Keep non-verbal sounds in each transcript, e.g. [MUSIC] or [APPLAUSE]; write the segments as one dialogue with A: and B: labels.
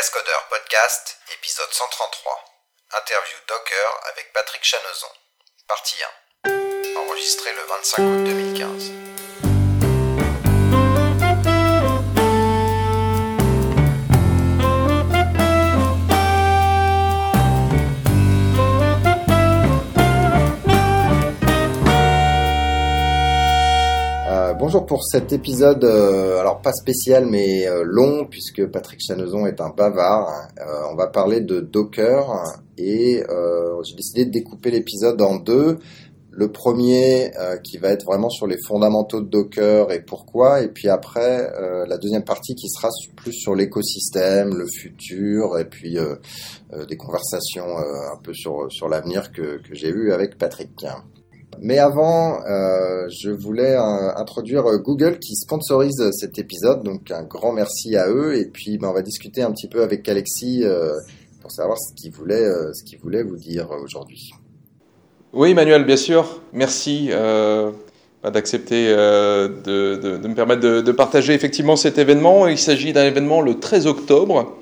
A: Cascodeurs Podcast, épisode 133. Interview Docker avec Patrick Chanezon. Partie 1. Enregistré le 25 août 2015.
B: Bonjour pour cet épisode, euh, alors pas spécial mais euh, long puisque Patrick Chanezon est un bavard. Euh, on va parler de Docker et j'ai décidé de découper l'épisode en deux. Le premier qui va être vraiment sur les fondamentaux de Docker et pourquoi, et puis après la deuxième partie qui sera plus sur l'écosystème, le futur, et puis des conversations un peu sur, l'avenir que, que j'ai eu avec Patrick. Mais avant, euh, je voulais euh, introduire euh, Google qui sponsorise cet épisode, donc un grand merci à eux. Et puis, ben, on va discuter un petit peu avec Alexis euh, pour savoir ce qu'il voulait, euh, ce qu'il voulait vous dire aujourd'hui.
C: Oui, Emmanuel, bien sûr. Merci bah, d'accepter euh, de, de- de me permettre de, de partager effectivement cet événement. Il s'agit d'un événement le 13 octobre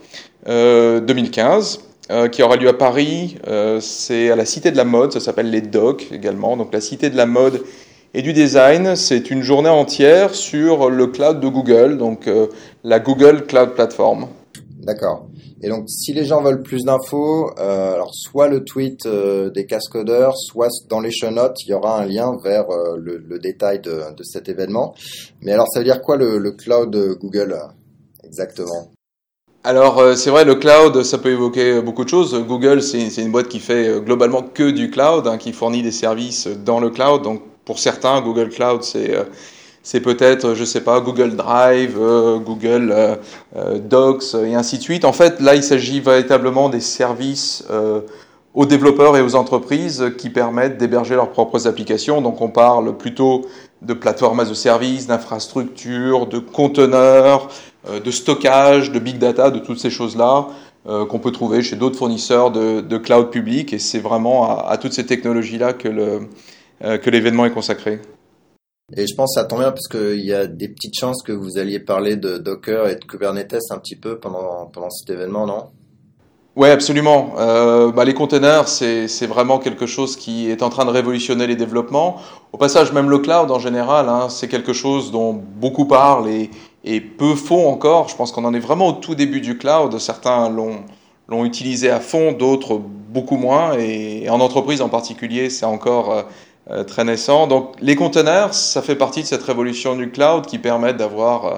C: euh, 2015 euh, qui aura lieu à Paris. Euh, C'est à la Cité de la Mode, ça s'appelle les Docs également. Donc la Cité de la Mode et du Design, c'est une journée entière sur le cloud de Google, donc euh, la Google Cloud Platform.
B: D'accord. Et donc, si les gens veulent plus d'infos, euh, alors soit le tweet euh, des cascodeurs, soit dans les show notes, il y aura un lien vers euh, le, le détail de, de cet événement. Mais alors, ça veut dire quoi le, le cloud Google exactement?
C: Alors, euh, c'est vrai, le cloud, ça peut évoquer beaucoup de choses. Google, c'est une boîte qui fait euh, globalement que du cloud, hein, qui fournit des services dans le cloud. Donc, pour certains, Google Cloud, c'est euh, peut-être, je sais pas, Google Drive, euh, Google euh, euh, Docs et ainsi de suite. En fait, là, il s'agit véritablement des services euh, aux développeurs et aux entreprises qui permettent d'héberger leurs propres applications. Donc, on parle plutôt de plateformes as a service, d'infrastructures, de conteneurs, euh, de stockage, de big data, de toutes ces choses-là euh, qu'on peut trouver chez d'autres fournisseurs de, cloud public. Et c'est vraiment à, toutes ces technologies-là euh, que l'événement est consacré.
B: Et je pense que ça tombe bien parce qu'il y a des petites chances que vous alliez parler de Docker et de Kubernetes un petit peu pendant, pendant cet événement, non?
C: Ouais, absolument. Euh, bah, les containers, c'est vraiment quelque chose qui est en train de révolutionner les développements. Au passage, même le cloud en général, hein, c'est quelque chose dont beaucoup parlent et, et peu font encore. Je pense qu'on en est vraiment au tout début du cloud. Certains l'ont utilisé à fond, d'autres beaucoup moins. Et, en entreprise en particulier, c'est encore euh, euh, très naissant. Donc les containers, ça fait partie de cette révolution du cloud qui permettent d'avoir euh,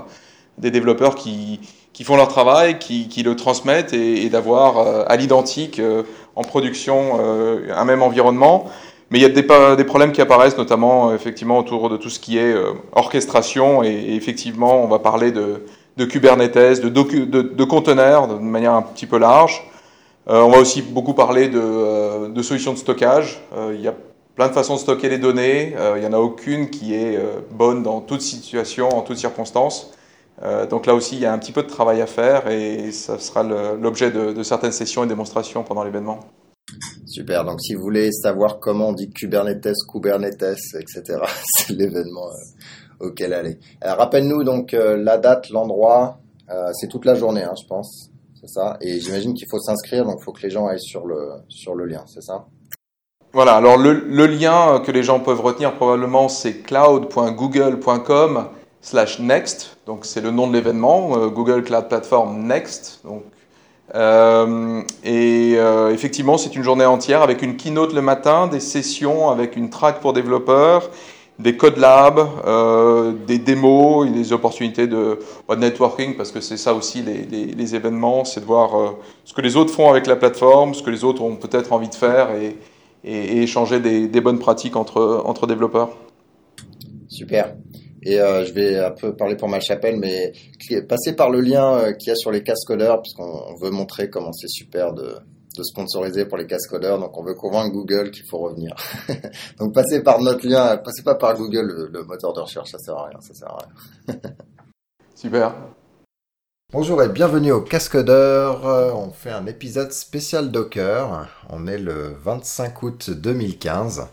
C: des développeurs qui qui font leur travail, qui, le transmettent et, d'avoir euh, à l'identique euh, en production euh, un même environnement. Mais il y a des, problèmes qui apparaissent, notamment effectivement autour de tout ce qui est orchestration. Et, effectivement, on va parler de, Kubernetes, de, conteneurs de manière un petit peu large. On va aussi beaucoup parler de, de solutions de stockage. Il y a plein de façons de stocker les données. Il n'y en a aucune qui est bonne dans toute situation, en toutes circonstances. Euh, donc là aussi, il y a un petit peu de travail à faire et ça sera l'objet de, de certaines sessions et démonstrations pendant l'événement.
B: Super. Donc, si vous voulez savoir comment on dit Kubernetes, Kubernetes, etc., [LAUGHS] c'est l'événement euh, auquel aller. Alors, rappelle-nous donc euh, la date, l'endroit. Euh, c'est toute la journée, hein, je pense. C'est ça. Et j'imagine qu'il faut s'inscrire, donc il faut que les gens aillent sur le sur le lien. C'est ça?
C: Voilà, alors le, le lien que les gens peuvent retenir probablement, c'est cloud.google.com slash next. Donc c'est le nom de l'événement, euh, Google Cloud Platform Next. Donc, euh, et euh, effectivement, c'est une journée entière avec une keynote le matin, des sessions avec une track pour développeurs, des code labs, des démos, et des opportunités de, bah, de networking, parce que c'est ça aussi les, les, événements, c'est de voir ce que les autres font avec la plateforme, ce que les autres ont peut-être envie de faire et échanger des, des bonnes pratiques entre, entre développeurs.
B: Super. Et euh, je vais un peu parler pour ma chapelle, mais passez par le lien euh, qu'il y a sur les cascodeurs, puisqu'on on veut montrer comment c'est super de, de sponsoriser pour les cascodeurs. Donc, on veut convaincre Google qu'il faut revenir. [LAUGHS] donc, passez par notre lien, passez pas par Google, le, le moteur de recherche, ça sert à rien, ça sert à rien. [LAUGHS]
C: Super.
B: Bonjour et bienvenue au Cascodeur. Euh, On fait un épisode spécial Docker. On est le 25 août 2015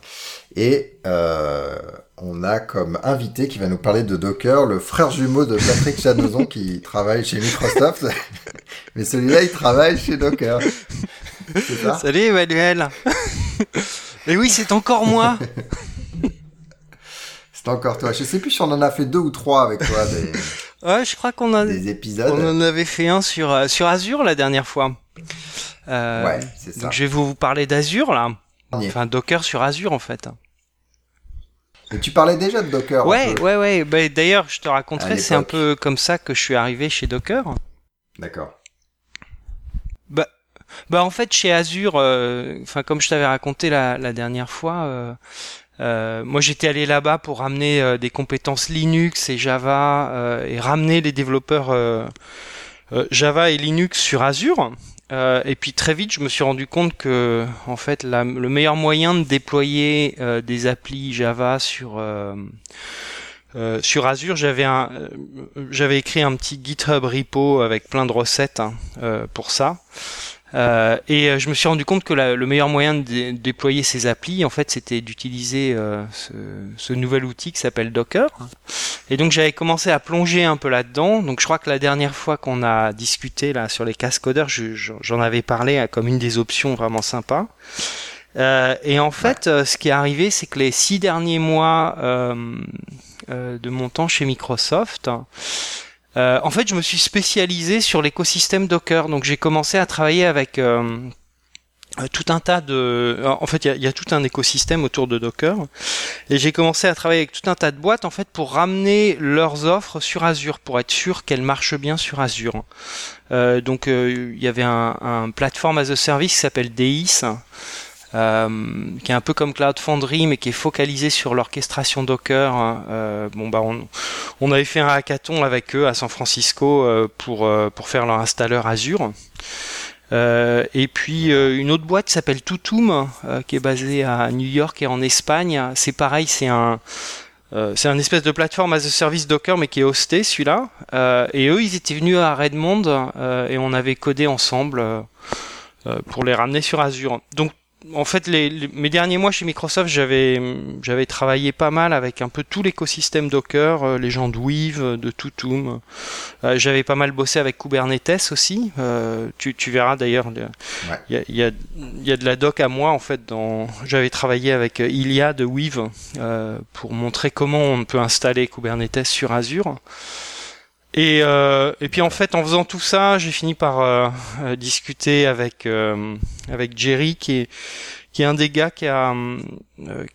B: et euh, on a comme invité qui va nous parler de Docker le frère jumeau de Patrick Chanezon qui [LAUGHS] travaille chez Microsoft. [LAUGHS] Mais celui-là, il travaille chez Docker.
D: Salut Emmanuel. [LAUGHS] Et oui, c'est encore moi.
B: c'est encore toi. Je sais plus si on en a fait deux ou trois avec toi. Des...
D: Ouais, je crois qu'on a
B: des épisodes.
D: On en avait fait un sur euh, sur Azure la dernière fois.
B: Euh, ouais, c'est ça.
D: Donc je vais vous parler d'Azure là. Enfin Docker sur Azure en fait.
B: Et tu parlais déjà de Docker.
D: Ouais, ouais, ouais. Bah, D'ailleurs, je te raconterai, c'est un peu comme ça que je suis arrivé chez Docker.
B: D'accord.
D: Bah, bah en fait chez Azure, euh, enfin comme je t'avais raconté la, la dernière fois, euh, euh, moi j'étais allé là-bas pour ramener euh, des compétences Linux et Java euh, et ramener les développeurs Java et Linux sur Azure. et puis très vite, je me suis rendu compte que en fait, le meilleur moyen de déployer des applis Java sur euh, sur Azure, j'avais j'avais écrit un petit GitHub repo avec plein de recettes hein, euh, pour ça. Euh, et euh, je me suis rendu compte que le meilleur moyen de, déployer ces applis, en fait, c'était d'utiliser euh, ce, ce, nouvel outil qui s'appelle Docker. Et donc j'avais commencé à plonger un peu là-dedans. Donc je crois que la dernière fois qu'on a discuté là sur les cascodeurs, j'en avais parlé comme une des options vraiment sympa. Euh, et en fait, ce qui est arrivé, c'est que les six derniers mois de mon temps chez Microsoft, euh, en fait, je me suis spécialisé sur l'écosystème Docker. Donc, j'ai commencé à travailler avec euh, tout un tas de. En fait, il y, a, tout un écosystème autour de Docker, et j'ai commencé à travailler avec tout un tas de boîtes en fait pour ramener leurs offres sur Azure, pour être sûr qu'elles marchent bien sur Azure. Euh, donc, il y avait un, platform as a service qui s'appelle DIS. Euh, qui est un peu comme Cloud Foundry, mais qui est focalisé sur l'orchestration Docker. Hein. Euh, bon bah on, on, avait fait un hackathon avec eux à San Francisco euh, pour pour faire leur installeur Azure. et puis une autre boîte qui s'appelle Tutum, qui est basée à New York et en Espagne. C'est pareil, c'est un c'est un espèce de plateforme as a service Docker, mais qui est hosté celui-là. et eux, ils étaient venus à Redmond et on avait codé ensemble pour les ramener sur Azure. Donc en fait, les, mes derniers mois chez Microsoft, j'avais j'avais travaillé pas mal avec un peu tout l'écosystème Docker, euh, les gens de Weave, euh, de Tutum. Euh, j'avais pas mal bossé avec Kubernetes aussi. tu, tu verras d'ailleurs, il y, a, y, a, y, a, de la doc à moi en fait. Dans, j'avais travaillé avec Ilia de Weave pour montrer comment on peut installer Kubernetes sur Azure. Et, euh, et puis en fait, en faisant tout ça, j'ai fini par euh, euh, discuter avec avec Jerry, qui est qui est un des gars qui a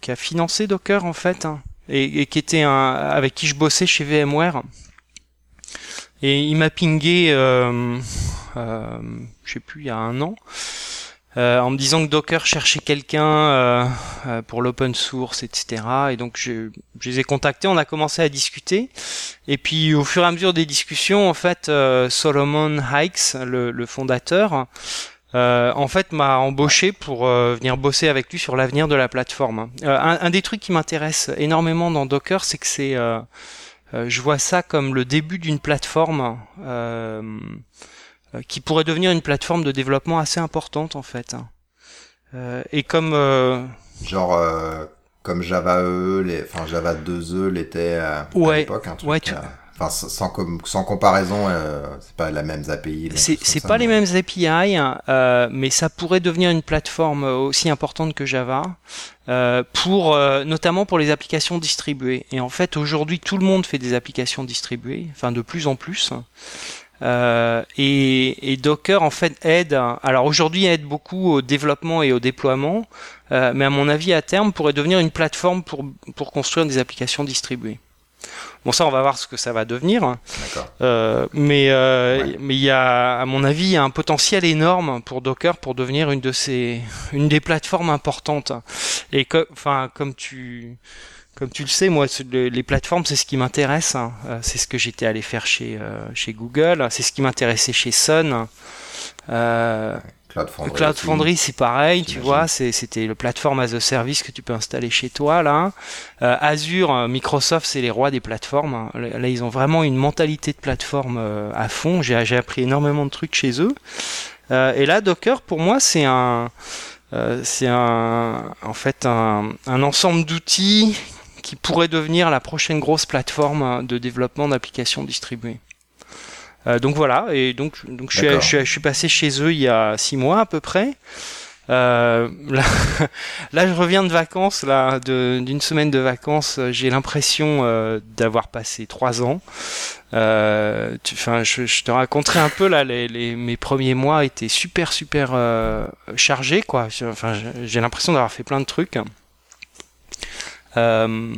D: qui a financé Docker en fait, hein, et, et, qui était un avec qui je bossais chez VMware. Et il m'a pingé, euh, je sais plus, il y a un an. Euh, en me disant que Docker cherchait quelqu'un euh, euh, pour l'open source, etc. Et donc je, je, les ai contactés, on a commencé à discuter. Et puis au fur et à mesure des discussions, en fait, Solomon Hikes, le, le fondateur, en fait m'a embauché pour venir bosser avec lui sur l'avenir de la plateforme. Un, un, des trucs qui m'intéresse énormément dans Docker, c'est que c'est, je vois ça comme le début d'une plateforme. Euh, qui pourrait devenir une plateforme de développement assez importante en fait. Hein. Euh, et comme euh,
B: genre comme Java E, les, enfin Java 2E l'était à,
D: ouais,
B: l'époque, un truc.
D: Ouais,
B: Enfin, sans, sans comparaison, euh, c'est pas la même API.
D: C'est pas les mêmes API, euh, mais ça pourrait devenir une plateforme aussi importante que Java, euh, pour notamment pour les applications distribuées. Et en fait, aujourd'hui, tout le monde fait des applications distribuées, enfin de plus en plus. Euh, et, et, Docker en fait aide. Alors aujourd'hui aide beaucoup au développement et au déploiement, euh, mais à mon avis à terme pourrait devenir une plateforme pour pour construire des applications distribuées. Bon ça on va voir ce que ça va devenir. Euh, mais euh, mais il y a à mon avis un potentiel énorme pour Docker pour devenir une de ces une des plateformes importantes. Et enfin comme tu comme tu le sais, moi, les plateformes, c'est ce qui m'intéresse. Hein. Euh, c'est ce que j'étais allé faire chez, euh, chez Google. C'est ce qui m'intéressait chez Sun. Euh,
B: Cloud Foundry,
D: Cloud Foundry c'est pareil, tu vois. C'était le plateforme as a service que tu peux installer chez toi, là. Euh, Azure, Microsoft, c'est les rois des plateformes. Là, ils ont vraiment une mentalité de plateforme à fond. J'ai appris énormément de trucs chez eux. et là, Docker, pour moi, c'est un... c'est un, en fait un, un ensemble d'outils qui pourrait devenir la prochaine grosse plateforme de développement d'applications distribuées. donc voilà, et donc, donc je, suis, je, suis, je suis passé chez eux il y a six mois à peu près. Euh, [LAUGHS] là, là, je reviens de vacances, là, d'une semaine de vacances. J'ai l'impression euh, d'avoir passé trois ans. Euh, je, je, te raconterai un peu là. Les, les, mes premiers mois étaient super, super euh, chargés, quoi. Enfin, j'ai l'impression d'avoir fait plein de trucs. Euh,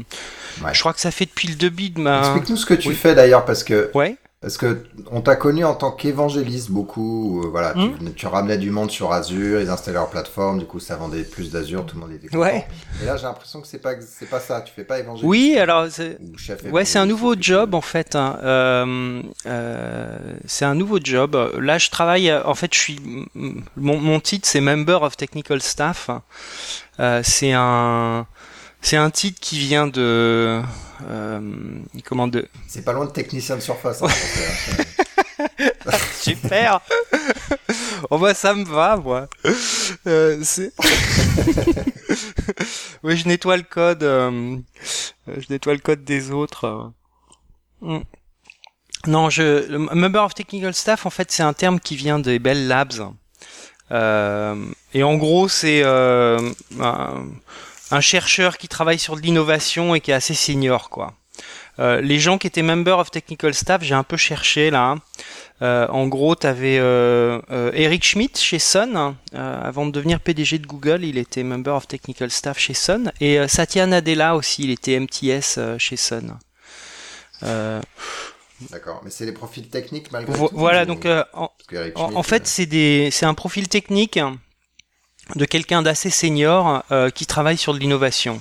D: ouais. Je crois que ça fait depuis le début de ma.
B: Explique-nous ce que tu oui. fais d'ailleurs, parce que.
D: Ouais.
B: Parce que on t'a connu en tant qu'évangéliste beaucoup, euh, voilà, mmh. tu, tu, ramenais du monde sur Azure, ils installaient leur plateforme, du coup ça vendait plus d'Azure, tout le monde était content.
D: Ouais.
B: Et là j'ai l'impression que c'est pas c'est pas ça, tu fais pas évangéliste.
D: Oui, alors c'est ouais c'est un nouveau job en fait. Hein. Euh, euh, c'est un nouveau job. Là je travaille, en fait je suis mon, mon titre c'est Member of Technical Staff. C'est un c'est un titre qui vient de euh, comment de
B: C'est pas loin de technicien de surface. Hein, [LAUGHS] [LAUGHS]
D: Super. oh bah ça me va moi. Euh, [LAUGHS] oui, je nettoie le code. Euh, je nettoie le code des autres. Mm. Non, je member of technical staff en fait c'est un terme qui vient des Bell Labs. Euh, et en gros c'est euh, un, un chercheur qui travaille sur de l'innovation et qui est assez senior quoi. Euh, les gens qui étaient member of technical staff, j'ai un peu cherché là. Euh, en gros, tu avais euh, Eric Schmidt chez Sun. avant de devenir PDG de Google, il était member of technical staff chez Sun. Et Satya Nadella aussi, il était MTS chez Sun.
B: D'accord, mais c'est les profils techniques malgré
D: Vo
B: tout.
D: Voilà, donc en, en, en, fait, c'est des, c'est un profil technique de quelqu'un d'assez senior euh, qui travaille sur de l'innovation.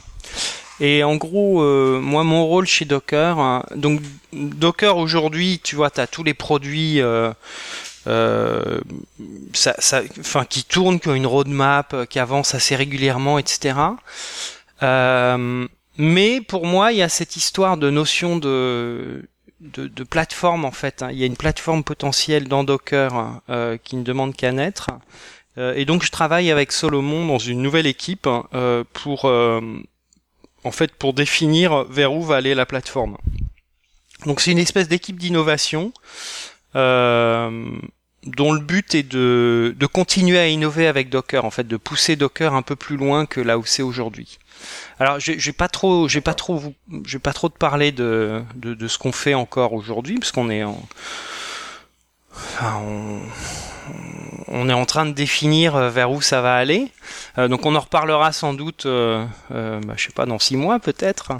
D: Et en gros, euh, moi, mon rôle chez Docker, hein, donc Docker aujourd'hui, tu vois, tu as tous les produits euh, ça, ça, qui tournent, qui ont une roadmap, qui avancent assez régulièrement, etc. mais pour moi, il y a cette histoire de notion de, de, de plateforme en fait. Hein. Il y a une plateforme potentielle dans Docker hein, qui ne demande qu'à naître. Euh, et donc je travaille avec Solomon dans une nouvelle équipe euh, pour euh, en fait pour définir vers où va aller la plateforme. Donc c'est une espèce d'équipe d'innovation dont le but est de, de continuer à innover avec Docker, en fait, de pousser Docker un peu plus loin que là où c'est aujourd'hui. Alors, j'ai pas trop, j'ai pas trop, j'ai pas trop de parler de, de, de ce qu'on fait encore aujourd'hui, parce qu'on est en, enfin, on, on est en train de définir euh, vers où ça va aller. Euh, donc on en reparlera sans doute, euh, euh, bah, je sais pas, dans six mois peut-être.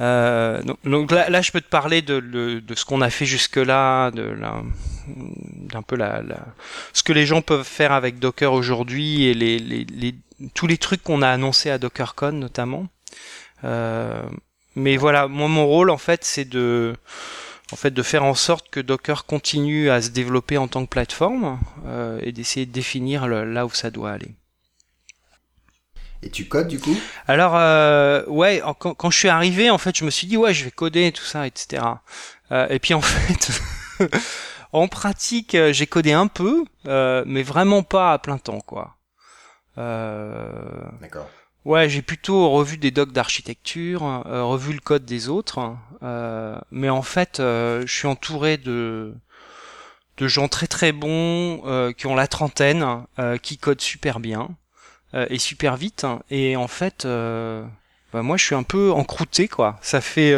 D: Euh, donc, donc là, je peux te parler de, de, de ce qu'on a fait jusque-là, de d'un peu la, la, ce que les gens peuvent faire avec Docker aujourd'hui et les, les, les, tous les trucs qu'on a annoncés à DockerCon notamment. mais voilà, moi mon rôle en fait, c'est de en fait de faire en sorte que Docker continue à se développer en tant que plateforme euh, et d'essayer de définir le, là où ça doit aller.
B: Et tu codes du coup?
D: Alors euh, ouais, quand, quand, je suis arrivé, en fait, je me suis dit ouais, je vais coder tout ça, etc. Euh, et puis en [LAUGHS] fait, en pratique, j'ai codé un peu, euh, mais vraiment pas à plein temps, quoi.
B: Euh, D'accord.
D: Ouais, j'ai plutôt revu des docs d'architecture, euh, revu le code des autres, euh, mais en fait, euh, je suis entouré de de gens très très bons euh, qui ont la trentaine, qui codent super bien et super vite. Et en fait, bah, moi, je suis un peu encrouté, quoi. Ça fait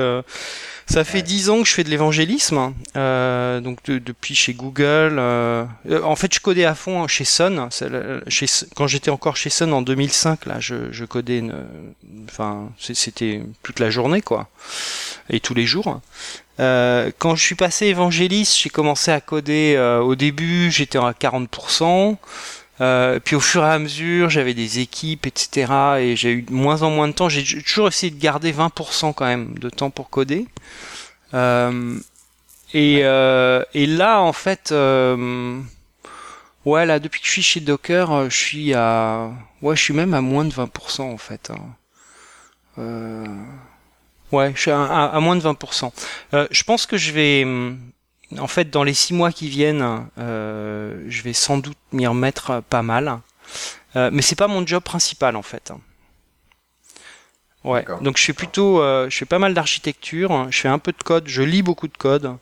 D: ça fait dix ans que je fais de l'évangélisme, euh, donc de, depuis chez Google. Euh, en fait, je codais à fond chez Sun. Chez, quand j'étais encore chez Sun en 2005, là, je, je codais. Une, enfin, c'était toute la journée, quoi, et tous les jours. Euh, quand je suis passé évangéliste, j'ai commencé à coder. Euh, au début, j'étais à 40%. Euh, puis au fur et à mesure, j'avais des équipes, etc. Et j'ai eu de moins en moins de temps. J'ai toujours essayé de garder 20% quand même de temps pour coder. Euh, et, euh, et là, en fait, euh, ouais, là, depuis que je suis chez Docker, euh, je suis à, ouais, je suis même à moins de 20% en fait. Hein. Euh, ouais, je suis à, à, à moins de 20%. je pense que je vais en fait, dans les six mois qui viennent, euh, je vais sans doute m'y remettre pas mal. Euh, mais c'est pas mon job principal en fait. Ouais. Donc je fais plutôt, euh, je fais pas mal d'architecture, je fais un peu de code, je lis beaucoup de code.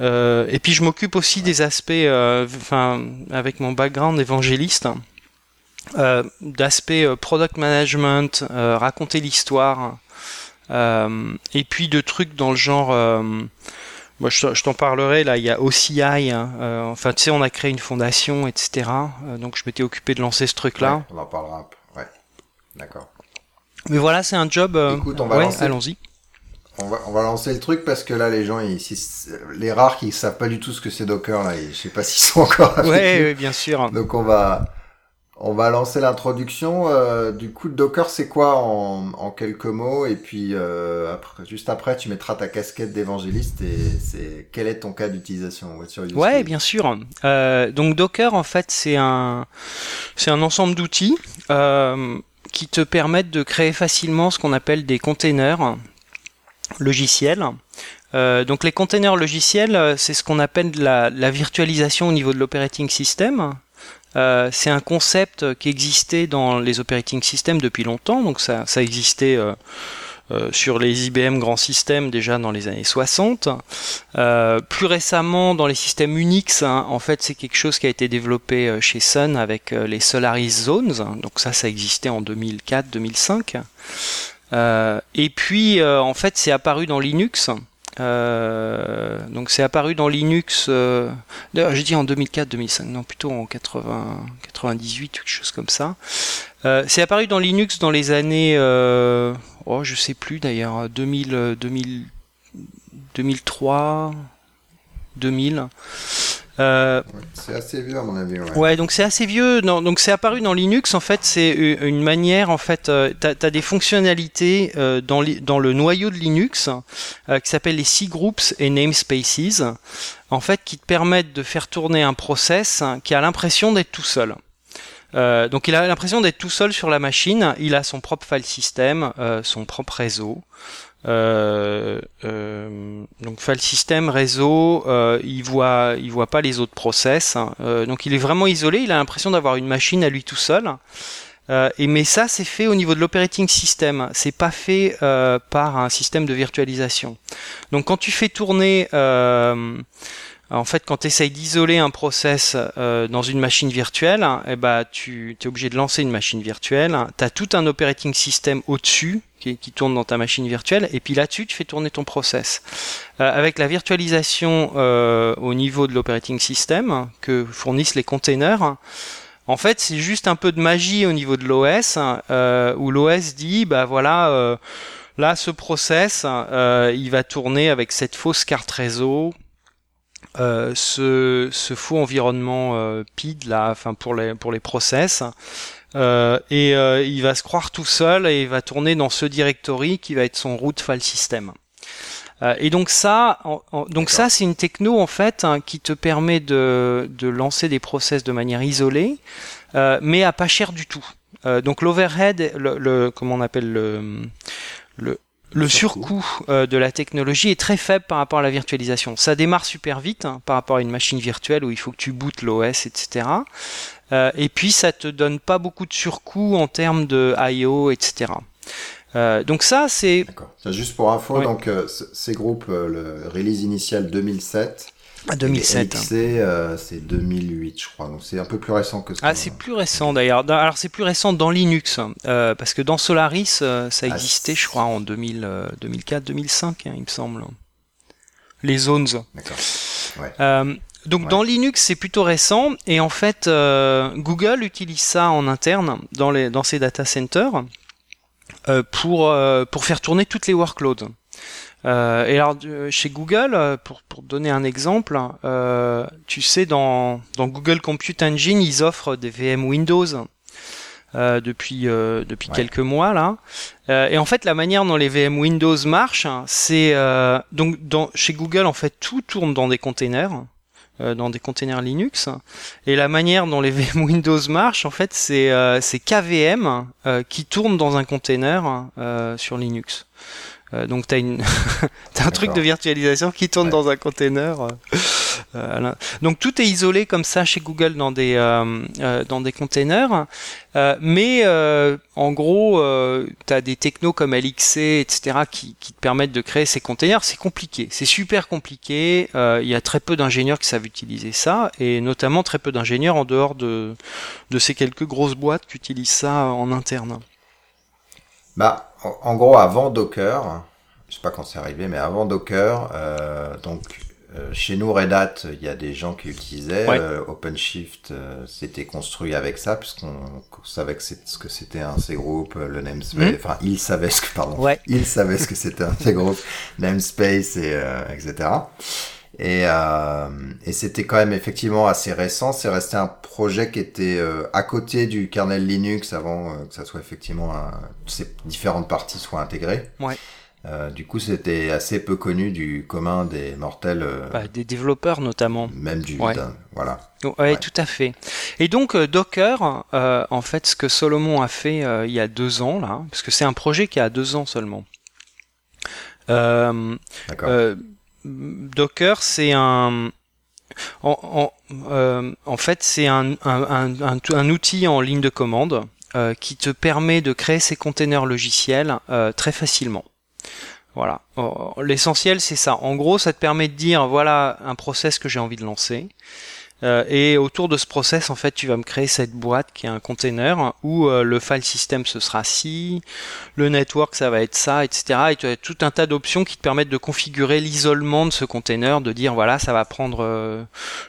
D: et puis je m'occupe aussi des aspects, enfin avec mon background évangéliste, d'aspects product management, raconter l'histoire, et puis de trucs dans le genre moi, je, t'en parlerai. Là, il y a OCI. Hein, euh, enfin, tu sais, on a créé une fondation, etc. Euh, donc, je m'étais occupé de lancer ce truc-là.
B: on en parlera un peu. Ouais. D'accord.
D: Mais voilà, c'est un job. Euh,
B: Écoute, on va
D: ouais, allons-y.
B: On va, on va lancer le truc parce que là, les gens, ils, les rares qui savent pas du tout ce que c'est Docker, là, je sais pas [LAUGHS] s'ils sont encore.
D: Ouais, ouais, bien sûr.
B: Donc, on va, on va lancer l'introduction. Euh, du coup, Docker, c'est quoi en, quelques mots? Et puis, euh, après, juste après, tu mettras ta casquette d'évangéliste et c'est quel est ton cas d'utilisation?
D: Ouais, bien sûr. Euh, donc Docker, en fait, c'est un c'est un ensemble d'outils qui te permettent de créer facilement ce qu'on appelle des containers logiciels. donc les containers logiciels, c'est ce qu'on appelle la, la, virtualisation au niveau de l'operating system. Euh, c'est un concept qui existait dans les operating systems depuis longtemps, donc ça, existait euh, euh, sur les IBM grands systèmes déjà dans les années 60. plus récemment dans les systèmes Unix, hein, en fait c'est quelque chose qui a été développé chez Sun avec les Solaris Zones, donc ça ça existait en 2004-2005. et puis en fait c'est apparu dans Linux. Euh, donc c'est apparu dans Linux, euh, j'ai dit en 2004-2005, non plutôt en 80, 98, quelque chose comme ça. Euh, c'est apparu dans Linux dans les années, euh, oh je sais plus d'ailleurs, 2000, 2000, 2003, 2000.
B: Euh, c'est assez vieux à mon avis.
D: Ouais, donc c'est assez vieux. donc c'est apparu dans Linux. En fait, c'est une manière. En fait, euh, tu as, des fonctionnalités euh, dans, dans le noyau de Linux qui s'appellent les C groups et namespaces. En fait, qui te permettent de faire tourner un process qui a l'impression d'être tout seul. donc il a l'impression d'être tout seul sur la machine, il a son propre file system, son propre réseau, euh, euh, donc file system, réseau, euh, il voit, il voit pas les autres process. Hein. Euh, donc il est vraiment isolé. Il a l'impression d'avoir une machine à lui tout seul. Euh, et mais ça, c'est fait au niveau de l'operating system. C'est pas fait par un système de virtualisation. Donc quand tu fais tourner en fait, quand tu essayes d'isoler un process euh, dans une machine virtuelle, eh ben, tu es obligé de lancer une machine virtuelle. Tu as tout un operating system au-dessus qui, tourne dans ta machine virtuelle, et puis là-dessus, tu fais tourner ton process. Euh, avec la virtualisation euh, au niveau de l'operating system que fournissent les containers, en fait, c'est juste un peu de magie au niveau de l'OS, où l'OS dit, bah voilà, là, ce process, il va tourner avec cette fausse carte réseau euh, ce, ce, faux environnement euh, PID là, enfin pour les pour les process. Euh, et euh, il va se croire tout seul et il va tourner dans ce directory qui va être son root file system. Euh, et donc ça, donc ça c'est une techno en fait hein, qui te permet de, de lancer des process de manière isolée, mais à pas cher du tout. donc l'overhead, le, le, comment on appelle le, le le surcoût euh, de la technologie est très faible par rapport à la virtualisation. Ça démarre super vite hein, par rapport à une machine virtuelle où il faut que tu bootes l'OS, etc. Euh, et puis ça te donne pas beaucoup de surcoût en termes de I/O, etc. Euh, donc ça c'est.
B: D'accord. Juste pour info, donc ces groupes, le release initial 2007
D: à 2007.
B: Euh, c'est 2008, je crois. Donc c'est un peu plus récent que ça.
D: Ah, c'est plus récent d'ailleurs. Alors c'est plus récent dans Linux, euh, parce que dans Solaris, euh, ça ah, existait, je crois, en 2000, 2004, 2005, il me semble. Les zones.
B: D'accord.
D: Ouais. donc dans Linux, c'est plutôt récent, et en fait, Google utilise ça en interne dans les dans ses data centers pour pour faire tourner toutes les workloads. Euh, et alors chez Google, euh, pour, pour donner un exemple, euh, tu sais dans, dans Google Compute Engine, ils offrent des VM Windows euh, depuis euh, depuis quelques mois là. Euh, et en fait, la manière dont les VM Windows marchent, c'est donc dans, chez Google en fait tout tourne dans des containers dans des containers Linux. Et la manière dont les [LAUGHS] VM Windows marchent, en fait, c'est c'est KVM qui tourne dans un container sur Linux. Euh, donc tu as, une [LAUGHS] un truc de virtualisation qui tourne dans un container. Euh, donc tout est isolé comme ça chez Google dans des, dans des containers. mais en gros, tu as des technos comme LXC, etc., qui, qui, te permettent de créer ces containers. C'est compliqué, c'est super compliqué. Il y a très peu d'ingénieurs qui savent utiliser ça, et notamment très peu d'ingénieurs en dehors de, de ces quelques grosses boîtes qui utilisent ça en interne.
B: Bah, en gros, avant Docker, je sais pas quand c'est arrivé, mais avant Docker, euh, donc euh, chez nous Red Hat, il y a des gens qui utilisaient euh, OpenShift, c'était construit avec ça puisqu'on savait que ce que c'était un C-group, le namespace, hmm. enfin ils savaient ce que pardon,
D: ouais.
B: ils savaient ce que c'était un C-group, namespace et etc. Et, euh, et c'était quand même effectivement assez récent. C'est resté un projet qui était euh, à côté du kernel Linux avant euh, que ça soit effectivement ces différentes parties soient intégrées.
D: Ouais.
B: Euh, du coup, c'était assez peu connu du commun des mortels.
D: Bah, des développeurs notamment.
B: Même du.
D: Ouais.
B: Voilà.
D: Ouais, tout à fait. Et donc Docker, en fait, ce que Solomon a fait il y a deux ans là, parce que c'est un projet qui a deux ans seulement.
B: D'accord
D: Docker, c'est un en, euh, fait, c'est un, outil en ligne de commande euh, qui te permet de créer ces containers logiciels euh, très facilement. Voilà. L'essentiel, c'est ça. En gros, ça te permet de dire voilà un process que j'ai envie de lancer. Euh, et autour de ce process, en fait, tu vas me créer cette boîte qui est un container où euh, le file system ce sera ci, le network ça va être ça, etc. Et tu as tout un tas d'options qui te permettent de configurer l'isolement de ce container, de dire voilà, ça va prendre, euh,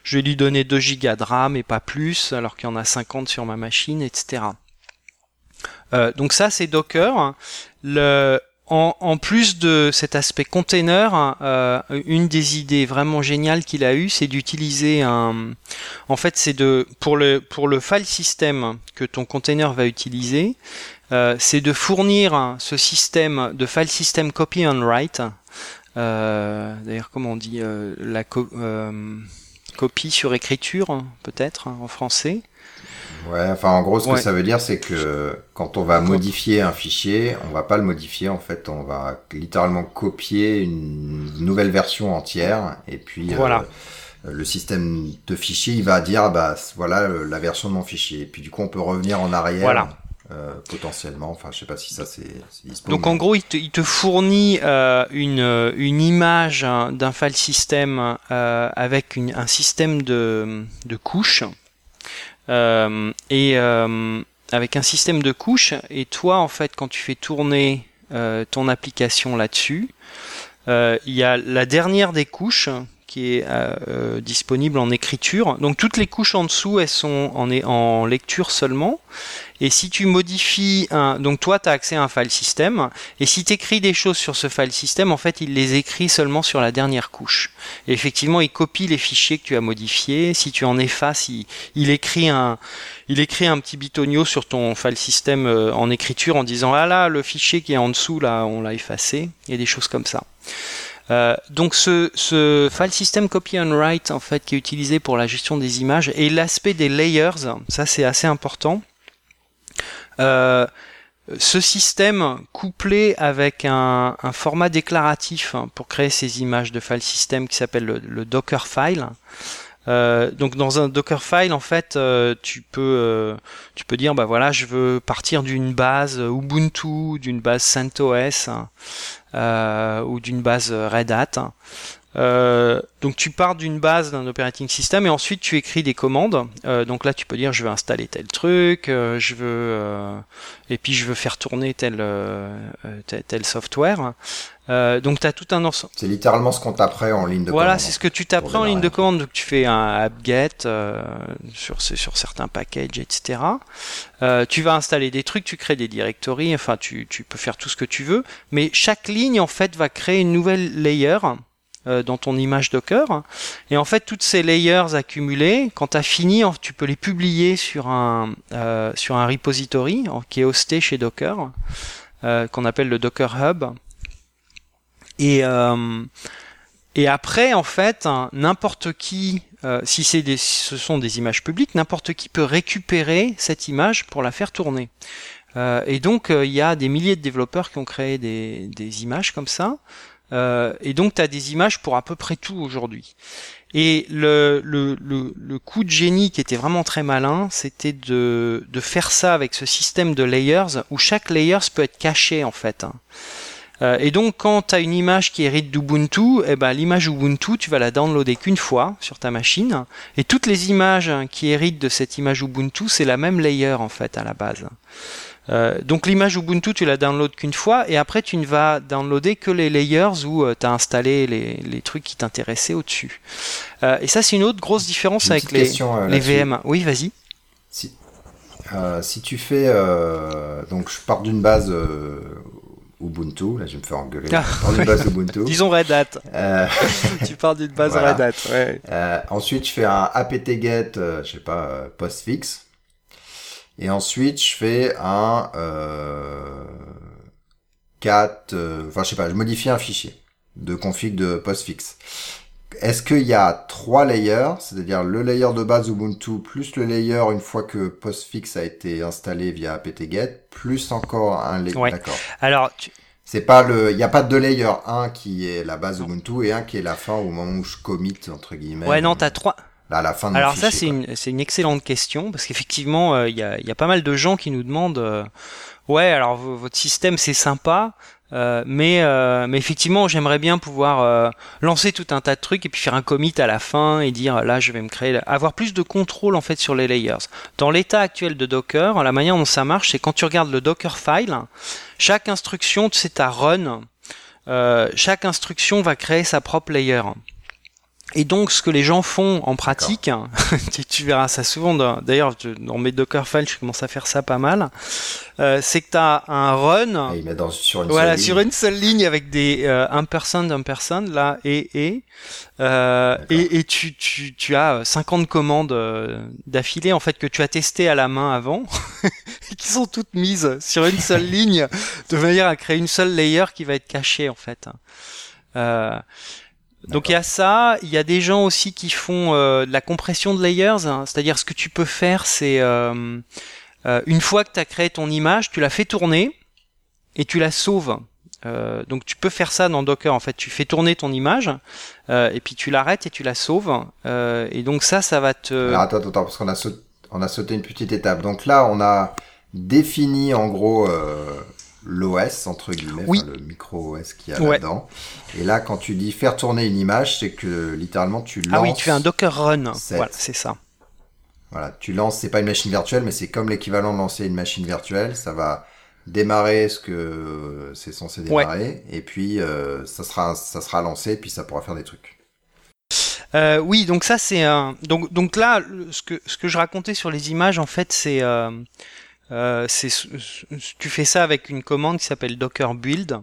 D: je vais lui donner 2 gigas de RAM et pas plus, alors qu'il y en a 50 sur ma machine, etc. donc ça c'est Docker. Le, en, plus de cet aspect container, euh, une des idées vraiment géniales qu'il a eu, c'est d'utiliser un. En fait, c'est de pour le pour le file system que ton container va utiliser, euh, c'est de fournir ce système de file system copy and write. Euh, D'ailleurs, comment on dit la copie sur écriture, peut-être en français.
B: Ouais, enfin en gros ce que ça veut dire c'est que quand on va modifier un fichier, on va pas le modifier en fait, on va littéralement copier une nouvelle version entière et puis
D: euh,
B: le système de fichier il va dire bah voilà la version de mon fichier et puis du coup on peut revenir en arrière.
D: Voilà.
B: Euh, potentiellement, enfin je sais pas si ça c'est disponible.
D: Donc en gros il te, il te fournit euh, une, une image d'un file system euh, avec une, un système de, de couches et euh, avec un système de couches. Et toi, en fait, quand tu fais tourner euh, ton application là-dessus, il y a la dernière des couches qui est euh, disponible en écriture. Donc toutes les couches en dessous, elles sont en, lecture seulement. Et si tu modifies un, donc toi tu as accès à un file system, et si tu écris des choses sur ce file system, en fait il les écrit seulement sur la dernière couche. Et effectivement il copie les fichiers que tu as modifiés, si tu en effaces, il, écrit un, petit bitonio sur ton file system euh, en écriture en disant ah là le fichier qui est en dessous là on l'a effacé, a des choses comme ça. Euh, donc ce, ce, file system copy and write en fait qui est utilisé pour la gestion des images et l'aspect des layers, ça c'est assez important. Euh, ce système couplé avec un, un, format déclaratif pour créer ces images de file system qui s'appelle le, le, Docker file. Euh, donc dans un Dockerfile, en fait, euh, tu peux euh, tu peux dire bah voilà, je veux partir d'une base Ubuntu, d'une base CentOS hein, ou d'une base Red Hat. Euh, donc tu pars d'une base d'un operating system et ensuite tu écris des commandes. Euh, donc là tu peux dire je veux installer tel truc, euh, je veux et puis je veux faire tourner tel tel, tel, software. donc tu as tout un ensemble.
B: C'est littéralement ce qu'on t'apprend en ligne de
D: commande. Voilà, c'est ce que tu t'apprends en ligne de commande. Donc tu fais un apt-get sur sur certains packages, etc. tu vas installer des trucs, tu crées des directories, enfin tu, tu peux faire tout ce que tu veux, mais chaque ligne en fait va créer une nouvelle layer euh, dans ton image Docker. Et en fait, toutes ces layers accumulées, quand tu as fini, tu peux les publier sur un, euh, sur un repository qui est hosté chez Docker, euh, qu'on appelle le Docker Hub. Et, et après, en fait, n'importe qui, si c'est des, ce sont des images publiques, n'importe qui peut récupérer cette image pour la faire tourner. Et donc, il y a des milliers de développeurs qui ont créé des, des images comme ça. Et donc, tu as des images pour à peu près tout aujourd'hui. Et le, le, le, coup de génie qui était vraiment très malin, c'était de, de faire ça avec ce système de layers où chaque layers peut être caché en fait. Euh, et donc quand tu as une image qui hérite d'Ubuntu, eh ben, l'image Ubuntu, tu vas la downloader qu'une fois sur ta machine. Et toutes les images qui héritent de cette image Ubuntu, c'est la même layer en fait à la base. Euh, donc l'image Ubuntu, tu la downloads qu'une fois et après tu ne vas downloader que les layers où euh, tu as installé les, les trucs qui t'intéressaient au-dessus. Euh, et ça, c'est une autre grosse différence avec les, les VM. Oui, vas-y.
B: Si, si tu fais... donc je pars d'une base Ubuntu, là je vais me faire engueuler. [LAUGHS] Ah,
D: d'une base Ubuntu. Disons Red Hat. [LAUGHS] tu pars d'une base Red Hat, ouais.
B: ensuite, je fais un apt-get, je sais pas, postfix. Et ensuite, je fais un euh, 4, euh, enfin je sais pas, je modifie un fichier de config de postfix. Est-ce qu'il y a trois layers, c'est-à-dire le layer de base Ubuntu plus le layer une fois que postfix a été installé via apt-get, plus encore un layer.
D: Ouais. D'accord. Alors, tu...
B: c'est pas le, il n'y a pas deux layers, un qui est la base Ubuntu et un qui est la fin au moment où je commit entre guillemets.
D: Ouais, non, t'as trois
B: la fin
D: Alors ça c'est une, une, excellente question parce qu'effectivement euh, il y, a, y, a, pas mal de gens qui nous demandent euh, ouais alors votre système c'est sympa euh, mais, mais effectivement j'aimerais bien pouvoir lancer tout un tas de trucs et puis faire un commit à la fin et dire là je vais me créer avoir plus de contrôle en fait sur les layers. Dans l'état actuel de Docker, la manière dont ça marche c'est quand tu regardes le Docker file, chaque instruction c'est à run. chaque instruction va créer sa propre layer. Et donc, ce que les gens font en pratique, [LAUGHS] tu, verras ça souvent, d'ailleurs, dans mes Dockerfiles, je commence à faire ça pas mal, euh, c'est que tu as un run,
B: et dans, sur une
D: voilà,
B: seule
D: sur une seule ligne avec des euh, un person, un person, là, et, et, euh, et, et tu, tu, tu as 50 commandes euh, d'affilée, en fait, que tu as testé à la main avant, [LAUGHS] et qui sont toutes mises sur une seule [LAUGHS] ligne, de manière à créer une seule layer qui va être cachée, en fait. Euh, donc il y a ça, il y a des gens aussi qui font euh, de la compression de layers, hein. c'est-à-dire ce que tu peux faire, c'est euh, euh, une fois que tu as créé ton image, tu la fais tourner et tu la sauves. donc tu peux faire ça dans Docker, en fait, tu fais tourner ton image et puis tu l'arrêtes et tu la sauves. et donc ça, ça va te...
B: Alors attends, attends, parce qu'on a, sauté, on a sauté une petite étape. Donc là, on a défini en gros l'OS entre guillemets, le micro OS qui y a là-dedans. Et là, quand tu dis faire tourner une image, c'est que littéralement tu lances.
D: Ah oui, tu fais un Docker Run. Voilà, c'est ça.
B: Voilà, tu lances, c'est pas une machine virtuelle, mais c'est comme l'équivalent de lancer une machine virtuelle. Ça va démarrer ce que c'est censé démarrer, et puis euh, ça sera ça sera lancé, puis ça pourra faire des trucs.
D: Euh, oui, donc ça c'est un donc donc là ce que ce que je racontais sur les images en fait c'est euh, euh, tu fais ça avec une commande qui s'appelle docker build.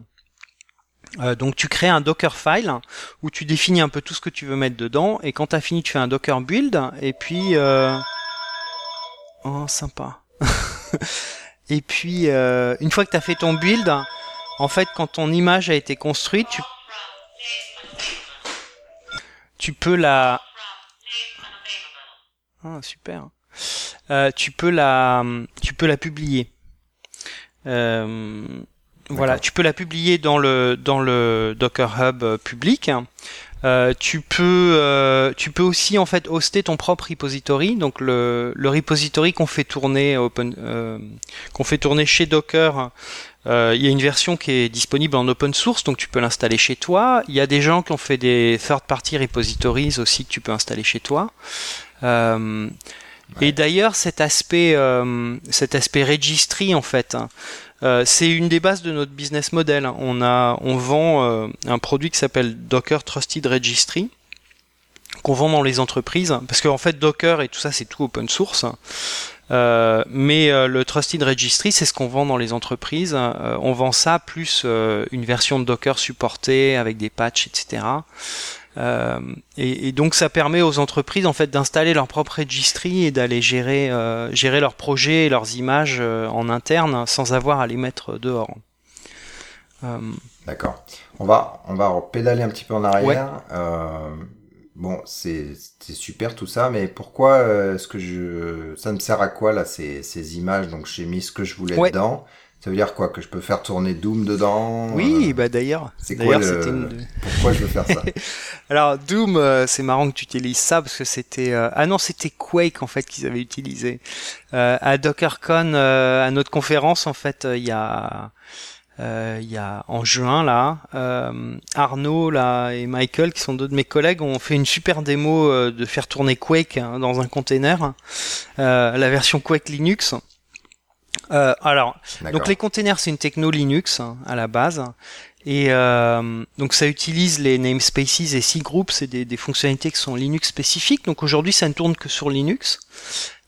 D: Euh, donc tu crées un docker file où tu définis un peu tout ce que tu veux mettre dedans. Et quand tu as fini tu fais un docker build. Et puis euh... oh sympa. [LAUGHS] Et puis euh, une fois que tu as fait ton build en fait quand ton image a été construite tu tu peux la ah super euh, tu peux la, tu peux la publier. Euh, voilà, tu peux la publier dans le dans le Docker Hub euh, public. Euh, tu peux euh, tu peux aussi en fait hoster ton propre repository, donc le, le repository qu'on fait tourner open euh, qu'on fait tourner chez Docker. Il y a une version qui est disponible en open source, donc tu peux l'installer chez toi. Il y a des gens qui ont fait des third party repositories aussi que tu peux installer chez toi. Et d'ailleurs, cet aspect, euh, cet aspect registry en fait, hein, euh, c'est une des bases de notre business model. On a, on vend euh, un produit qui s'appelle Docker Trusted Registry qu'on vend dans les entreprises, parce qu'en fait Docker et tout ça c'est tout open source. Mais le Trusted Registry, c'est ce qu'on vend dans les entreprises. on vend ça plus une version de Docker supportée avec des patchs, etc. Euh, et, et, donc ça permet aux entreprises en fait d'installer leur propre registry et d'aller gérer euh, gérer leurs projets et leurs images euh, en interne sans avoir à les mettre dehors.
B: D'accord. On va on va pédaler un petit peu en arrière. bon, c'est super tout ça, mais pourquoi est-ce que je, ça me sert à quoi là ces, ces images Donc j'ai mis ce que je voulais dedans? Ça veut dire quoi Que je peux faire tourner Doom dedans
D: Oui, euh, bah d'ailleurs.
B: C'est quoi le... Pourquoi je veux faire ça [LAUGHS]
D: Alors Doom, euh, c'est marrant que tu utilises ça parce que c'était euh, ah non c'était Quake en fait qu'ils avaient utilisé à DockerCon à notre conférence en fait il y a il y a en juin là Arnaud là et Michael qui sont deux de mes collègues ont fait une super démo de faire tourner Quake hein, dans un container la version Quake Linux euh, alors, donc les containers, c'est une techno Linux hein, à la base. Et euh, donc ça utilise les namespaces et C groups, c'est des, des, fonctionnalités qui sont Linux spécifiques. Donc aujourd'hui, ça ne tourne que sur Linux.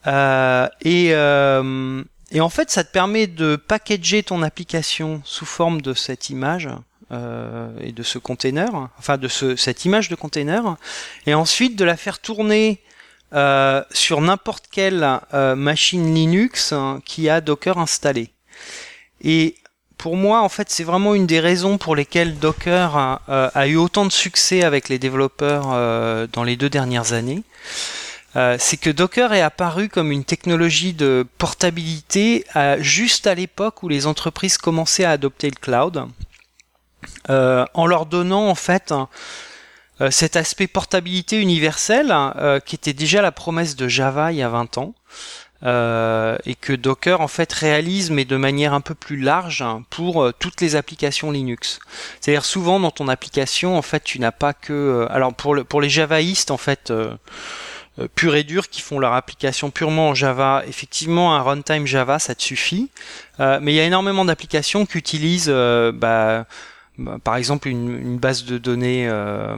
D: Euh, et, euh, et en fait, ça te permet de packager ton application sous forme de cette image euh, et de ce container, enfin de ce, cette image de container, et ensuite de la faire tourner euh, sur n'importe quelle euh, machine Linux hein, qui a Docker installé. Et pour moi, en fait, c'est vraiment une des raisons pour lesquelles Docker a, euh, a eu autant de succès avec les développeurs dans les deux dernières années. c'est que Docker est apparu comme une technologie de portabilité juste à l'époque où les entreprises commençaient à adopter le cloud, en leur donnant en fait euh, cet aspect portabilité universelle euh, qui était déjà la promesse de Java il y a 20 ans. Euh, et que Docker en fait réalise mais de manière un peu plus large pour toutes les applications Linux. C'est-à-dire souvent dans ton application en fait tu n'as pas que alors pour le, pour les javaïstes en fait pur et dur qui font leur application purement en Java, effectivement un runtime Java ça te suffit, mais il y a énormément d'applications qui utilisent bah, par exemple une, base de données euh,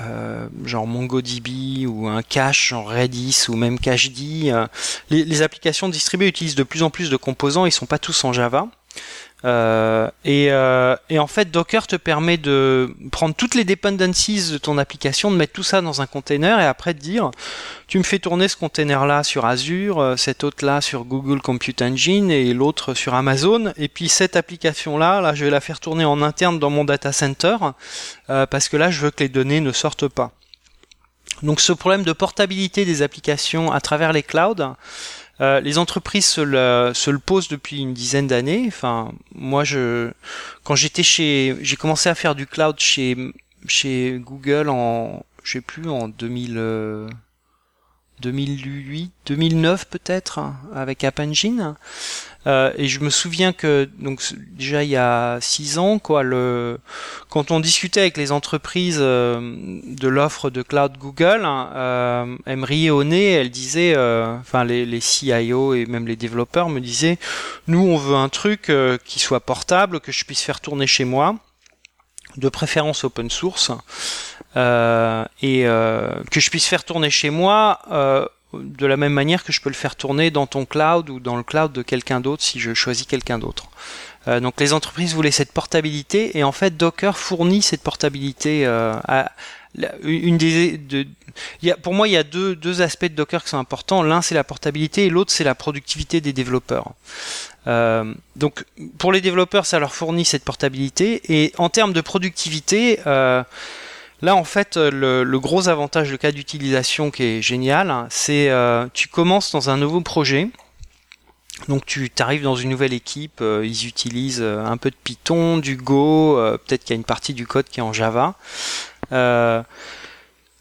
D: euh, genre MongoDB ou un cache genre Redis ou même CacheD, euh, les, les, applications distribuées utilisent de plus en plus de composants, ils sont pas tous en Java. Euh, et, euh, et, en fait, Docker te permet de prendre toutes les dependencies de ton application, de mettre tout ça dans un container et après de dire, tu me fais tourner ce container-là sur Azure, euh, cet autre-là sur Google Compute Engine et l'autre sur Amazon. Et puis cette application-là, là, je vais la faire tourner en interne dans mon data center parce que là, je veux que les données ne sortent pas. Donc ce problème de portabilité des applications à travers les clouds, euh, les entreprises se le, se le, posent depuis une dizaine d'années. Enfin, moi, je, quand j'étais chez, j'ai commencé à faire du cloud chez, chez Google en, je sais plus, en 2000, 2008, 2009 peut-être, avec App Engine. Euh, et je me souviens que donc déjà il y a six ans, quoi, le quand on discutait avec les entreprises euh, de l'offre de cloud Google, hein, euh, elle me riait au nez, elle disait, euh, enfin les, les CIO et même les développeurs me disaient, nous on veut un truc qui soit portable, que je puisse faire tourner chez moi, de préférence open source. et que je puisse faire tourner chez moi de la même manière que je peux le faire tourner dans ton cloud ou dans le cloud de quelqu'un d'autre si je choisis quelqu'un d'autre. Euh, donc les entreprises voulaient cette portabilité et en fait Docker fournit cette portabilité euh, à une des pour moi il y a deux, aspects de Docker qui sont importants l'un c'est la portabilité et l'autre c'est la productivité des développeurs euh, donc pour les développeurs ça leur fournit cette portabilité et en termes de productivité Là, en fait, euh, le, gros avantage, le cas d'utilisation qui est génial, hein, c'est euh, tu commences dans un nouveau projet. Donc tu arrives dans une nouvelle équipe, euh, ils utilisent un peu de Python, du Go, peut-être qu'il y a une partie du code qui est en Java.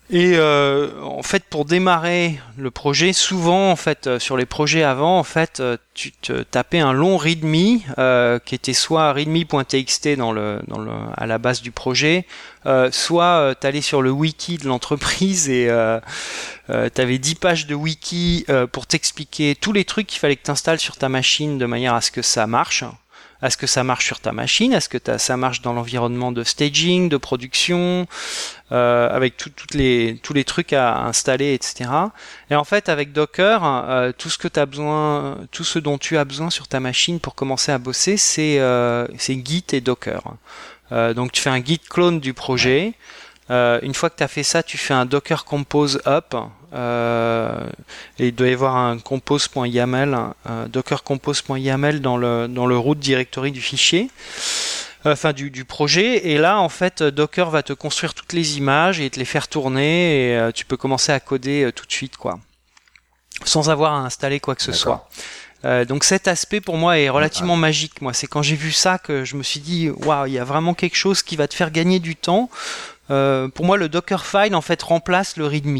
D: Et euh, en fait, pour démarrer le projet, souvent en fait euh, sur les projets avant, en fait, euh, tu tapais un long README qui était soit README.txt dans le, dans le à la base du projet, soit tu allais sur le wiki de l'entreprise et tu avais 10 pages de wiki pour t'expliquer tous les trucs qu'il fallait que tu installes sur ta machine de manière à ce que ça marche à ce que ça marche sur ta machine, à ce que ça marche dans l'environnement de staging, de production, euh, avec toutes les, tous les trucs à installer, etc. Et en fait, avec Docker, euh, tout ce que tu as besoin, tout ce dont tu as besoin sur ta machine pour commencer à bosser, c'est euh, Git et Docker. Euh, donc tu fais un Git clone du projet. Euh, une fois que tu as fait ça, tu fais un Docker Compose up. Euh, et il doit y avoir un compose.yaml, docker compose.yaml dans le, dans le root directory du fichier. enfin du, du, projet. Et là, en fait, Docker va te construire toutes les images et te les faire tourner, et tu peux commencer à coder tout de suite, quoi, sans avoir à installer quoi que ce soit. Euh, donc cet aspect pour moi est relativement magique. Moi, c'est quand j'ai vu ça que je me suis dit waouh, il y a vraiment quelque chose qui va te faire gagner du temps. Euh, pour moi, le Dockerfile en fait remplace le README.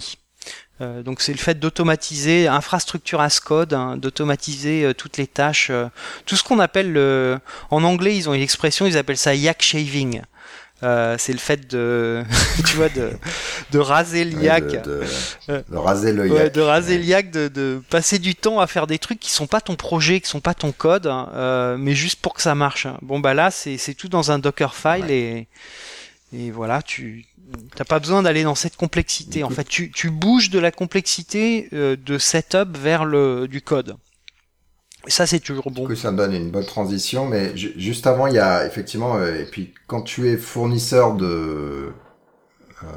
D: Euh, donc c'est le fait d'automatiser infrastructure as code, hein, d'automatiser euh, toutes les tâches, euh, tout ce qu'on appelle le, en anglais ils ont une expression, ils appellent ça yak shaving. C'est le fait de, [LAUGHS] tu vois, de, de raser le yak,
B: de, de, raser le
D: yak, de raser le yak, de, passer du temps à faire des trucs qui sont pas ton projet, qui sont pas ton code, hein, mais juste pour que ça marche. Bon bah là, c'est c'est tout dans un Dockerfile et et voilà, tu t'as pas besoin d'aller dans cette complexité. En fait, tu tu bouges de la complexité euh, de setup vers le du code. Ça, c'est toujours bon.
B: Du coup, ça me donne une bonne transition, mais juste avant, il y a effectivement, euh, et puis quand tu es fournisseur de euh,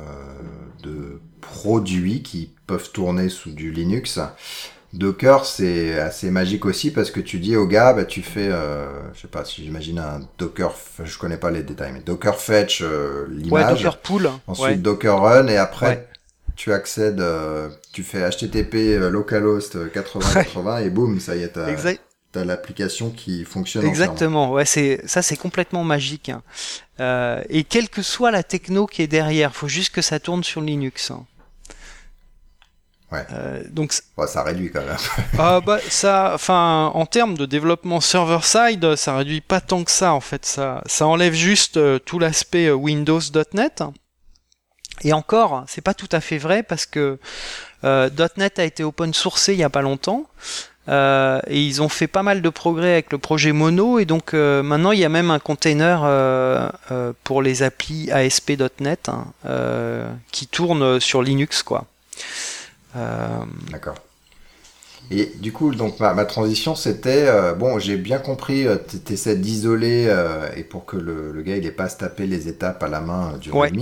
B: de produits qui peuvent tourner sous du Linux, Docker c'est assez magique aussi parce que tu dis au gars, bah, tu fais, euh, je sais pas si j'imagine un Docker, je connais pas les détails, mais Docker fetch euh, l'image,
D: ouais, Docker
B: ensuite Docker run et après tu accèdes, euh, tu fais HTTP euh, localhost 8080 et boum, ça y est, t'as, t'as l'application qui fonctionne.
D: Exactement, ouais, c'est ça, c'est complètement magique. Hein. Euh, et quelle que soit la techno qui est derrière, faut juste que ça tourne sur Linux. Hein.
B: Ouais.
D: Euh, donc
B: ouais, ça réduit quand même. [LAUGHS]
D: ah bah ça, enfin en termes de développement server side, ça réduit pas tant que ça en fait. Ça, ça enlève juste euh, tout l'aspect euh, Windows.NET. Et encore, c'est pas tout à fait vrai parce que euh, .NET a été open sourcé il y a pas longtemps. Euh, et ils ont fait pas mal de progrès avec le projet Mono et donc euh, maintenant il y a même un container euh, euh pour les applis ASP.NET hein, qui tourne sur Linux quoi.
B: D'accord. Et du coup, donc ma, ma transition, c'était bon, j'ai bien compris, tu essaies d'isoler et pour que le, le, gars il ait pas à se taper les étapes à la main du
D: ouais.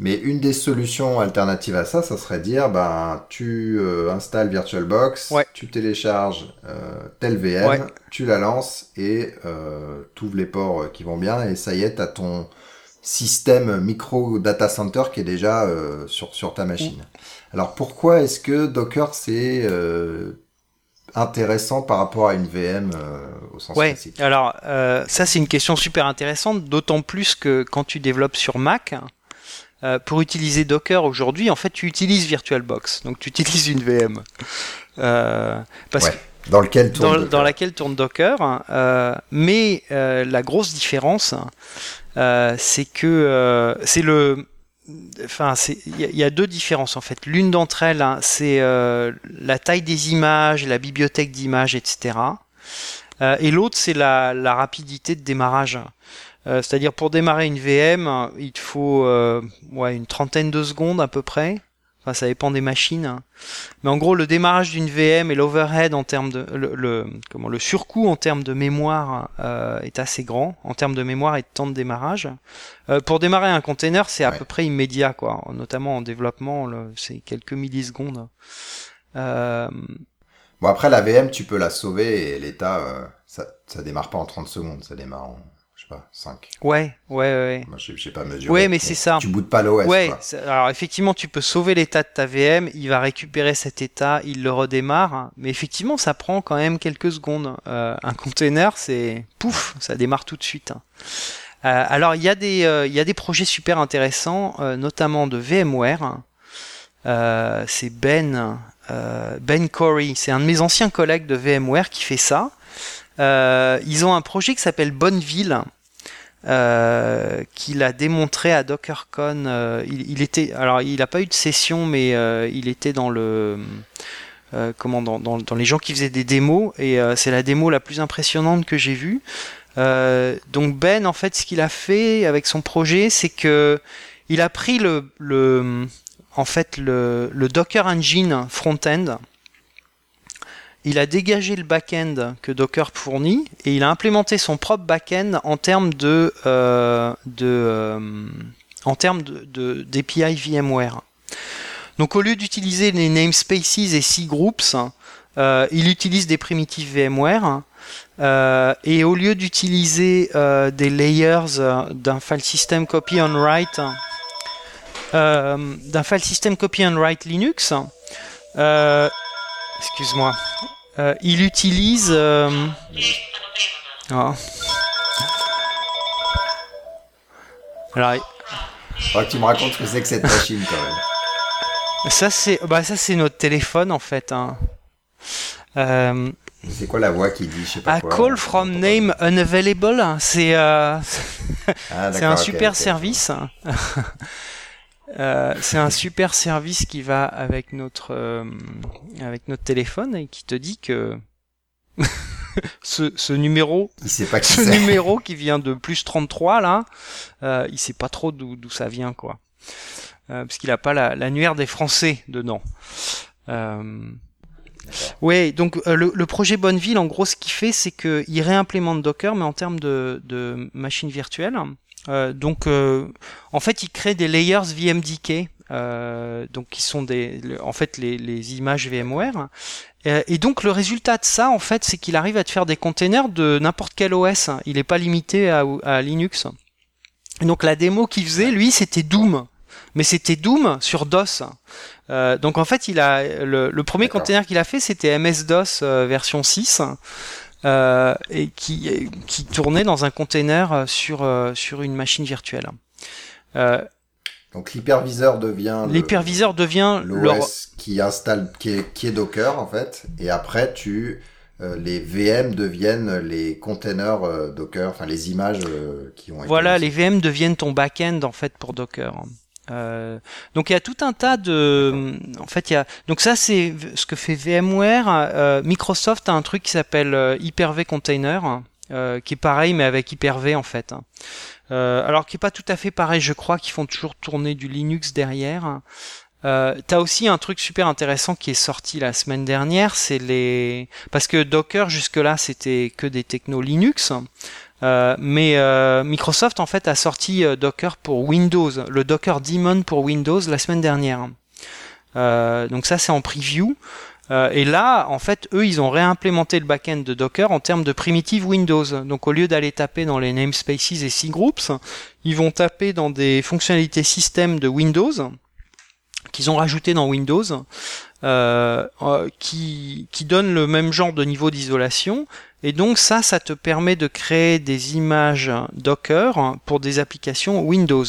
B: Mais une des solutions alternatives à ça, ça serait dire, ben, tu euh, installes VirtualBox,
D: ouais.
B: tu télécharges euh, telle VM,
D: ouais.
B: tu la lances et euh, tu ouvres les ports qui vont bien et ça y est, tu as ton système micro data center qui est déjà euh, sur, sur ta machine. Alors pourquoi est-ce que Docker c'est euh, intéressant par rapport à une VM euh, au sens
D: ouais.
B: classique?
D: Alors euh, ça c'est une question super intéressante, d'autant plus que quand tu développes sur Mac, pour utiliser Docker aujourd'hui, en fait, tu utilises VirtualBox, donc tu utilises une VM. Parce
B: ouais, dans lequel tourne
D: dans,
B: Docker.
D: dans laquelle tourne Docker. Mais la grosse différence, c'est que c'est le Enfin, il y, a deux différences en fait. L'une d'entre elles, hein, c'est la taille des images, la bibliothèque d'images, etc. et l'autre, c'est la, rapidité de démarrage. Euh, C'est-à-dire pour démarrer une VM, il faut euh, une trentaine de secondes à peu près. Enfin, ça dépend des machines. Mais en gros, le démarrage d'une VM et l'overhead en termes de le, le, comment le surcoût en termes de mémoire euh, est assez grand en termes de mémoire et de temps de démarrage. Euh, pour démarrer un container, c'est à
B: ouais.
D: peu près immédiat, quoi. Notamment en développement, c'est quelques millisecondes. Euh,
B: Bon après la VM, tu peux la sauver et l'état, ça, ça démarre pas en 30 secondes, ça démarre en sais pas, 5.
D: Ouais, ouais, ouais.
B: Moi, je sais pas mesurer.
D: Ouais, mais c'est ça.
B: Tu bootes pas l'OS.
D: Ouais, alors effectivement, tu peux sauver l'état de ta VM, il va récupérer cet état, il le redémarre, mais effectivement, ça prend quand même quelques secondes. Euh, un container, c'est pouf, ça démarre tout de suite. Euh, alors, il y, a des, euh, y a des projets super intéressants, notamment de VMware. Euh, c'est Ben, Ben Corey, c'est un de mes anciens collègues de VMware qui fait ça. Euh, ils ont un projet qui s'appelle Bonneville, euh, qu'il a démontré à DockerCon. Euh, il, était, alors il n'a pas eu de session, mais euh, il était dans le, euh, comment, dans, dans, dans, les gens qui faisaient des démos, et euh, c'est la démo la plus impressionnante que j'ai vue. donc Ben, en fait, ce qu'il a fait avec son projet, c'est que il a pris le, le en fait le, le Docker Engine front-end il a dégagé le back-end que Docker fournit et il a implémenté son propre back-end en termes de, euh, euh, d'API VMware. Donc au lieu d'utiliser les namespaces et cgroups, il utilise des primitives VMware. et au lieu d'utiliser des layers d'un file system copy on write, d'un file system copy on write Linux, excuse-moi, il utilise oh.
B: Alors, Faudra que tu me racontes ce que c'est que cette machine quand même.
D: Ça c'est, bah ça c'est notre téléphone en fait. Hein. Euh,
B: c'est quoi la voix qui dit je sais pas
D: A call from name unavailable. C'est euh,
B: ah,
D: c'est un super service. Euh, c'est un super service qui va avec notre euh, avec notre téléphone et qui te dit que [LAUGHS] ce, ce, numéro,
B: il sait pas qui
D: ce numéro qui vient de plus 33 là, euh, il sait pas trop d'où ça vient quoi, euh, parce qu'il a pas l'annuaire des Français dedans. Euh, ouais, donc euh, le, le, projet Bonneville, en gros, ce qu'il fait, c'est qu'il réimplémente Docker, mais en termes de, de machines virtuelles. Euh, donc, en fait, il crée des layers VMDK. Euh, donc qui sont des, en fait les, les images VMware. Euh, et donc le résultat de ça, en fait, c'est qu'il arrive à te faire des containers de n'importe quel OS. Il n'est pas limité à, à Linux. donc la démo qu'il faisait, lui, c'était Doom. Mais c'était Doom sur DOS. Euh, donc en fait, il a le, le premier container qu'il a fait, c'était MS-DOS euh, version 6. Euh, et qui, qui tournait dans un container sur, sur une machine virtuelle. Euh,
B: donc l'hyperviseur devient
D: l'hyperviseur devient
B: l'OS qui installe qui est, qui est, Docker en fait et après tu euh, les VM deviennent les containers euh, Docker, enfin les images euh, qui ont été
D: Voilà, les VM deviennent ton back-end en fait pour Docker. Donc il y a tout un tas de, en fait il y a, donc ça c'est ce que fait VMware. Microsoft a un truc qui s'appelle Hyper-V Container, qui est pareil mais avec Hyper-V en fait. Euh, alors qui est pas tout à fait pareil, je crois qu'ils font toujours tourner du Linux derrière. Euh, T'as aussi un truc super intéressant qui est sorti la semaine dernière, c'est les parce que Docker jusque là c'était que des technos Linux, euh, mais euh, Microsoft en fait a sorti euh, Docker pour Windows, le Docker Daemon pour Windows la semaine dernière. donc ça c'est en preview. Euh, et là, en fait, eux, ils ont réimplémenté le backend de Docker en termes de primitive Windows. Donc, au lieu d'aller taper dans les namespaces et cgroups, ils vont taper dans des fonctionnalités système de Windows qu'ils ont rajouté dans Windows, euh, euh, qui, qui donnent le même genre de niveau d'isolation. Et donc ça, ça te permet de créer des images Docker pour des applications Windows.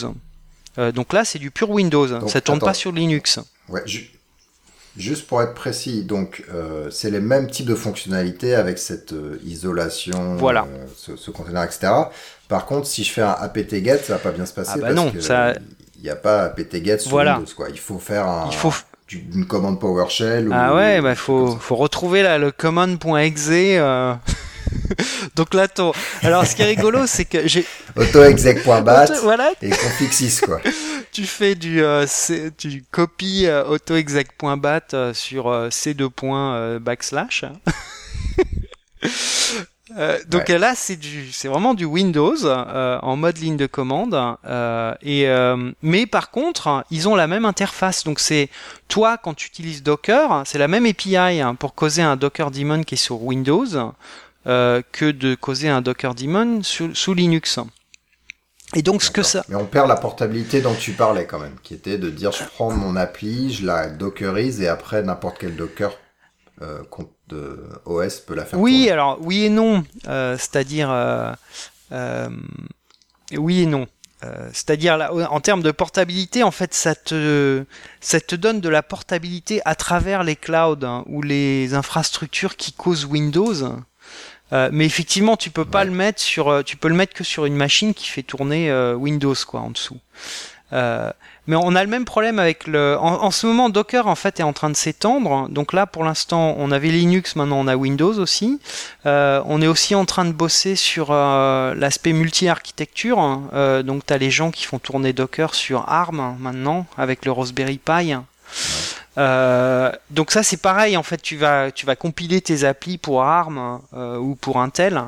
D: donc là, c'est du pur Windows. ça tourne pas sur Linux.
B: Ouais, Juste pour être précis, donc euh, c'est les mêmes types de fonctionnalités avec cette euh, isolation,
D: voilà.
B: Euh, ce, ce, container, etc. Par contre, si je fais un apt-get, ça va pas bien se passer
D: ah bah
B: parce
D: non,
B: que
D: ça...
B: il n'y a pas apt-get sur
D: voilà.
B: Windows. Quoi. Il faut faire un,
D: il faut...
B: une commande PowerShell.
D: Ah
B: ou,
D: ouais, bah faut, faut retrouver là, le command.exe. Euh... [LAUGHS] Donc là, ton... alors ce qui est rigolo, c'est que j'ai
B: autoexec.bat
D: voilà.
B: et config 6 quoi. [LAUGHS]
D: tu fais du euh, tu copies euh, autoexec.bat sur euh, c2 points euh, backslash. [LAUGHS] Euh, donc
B: Ouais.
D: là, c'est du, c'est vraiment du Windows euh, en mode ligne de commande. euh, et euh, mais par contre, ils ont la même interface. Donc c'est toi quand tu utilises Docker, c'est la même API hein, pour causer un Docker daemon qui est sur Windows euh, que de causer un Docker daemon sous, sous Linux. Et donc ce que ça,
B: Mais on perd la portabilité dont tu parlais quand même, qui était de dire je prends mon appli, je la dockerise et après n'importe quel Docker euh, de OS peut la faire.
D: Oui,
B: tourner.
D: alors oui et non. Euh, C'est-à-dire, euh, euh, oui et non. C'est-à-dire, en termes de portabilité, en fait, ça te, ça te donne de la portabilité à travers les clouds hein, ou les infrastructures qui causent Windows. Euh, mais effectivement, tu peux pas
B: Ouais.
D: le mettre sur, tu peux le mettre que sur une machine qui fait tourner euh, Windows quoi en dessous. Euh, mais on a le même problème avec le. En, en ce moment, Docker en fait est en train de s'étendre. Donc là, pour l'instant, on avait Linux, maintenant on a Windows aussi. Euh, on est aussi en train de bosser sur euh, l'aspect multi-architecture. Euh, donc tu as les gens qui font tourner Docker sur ARM maintenant avec le Raspberry Pi. Euh, donc ça c'est pareil en fait tu vas tu vas compiler tes applis pour ARM euh, ou pour Intel.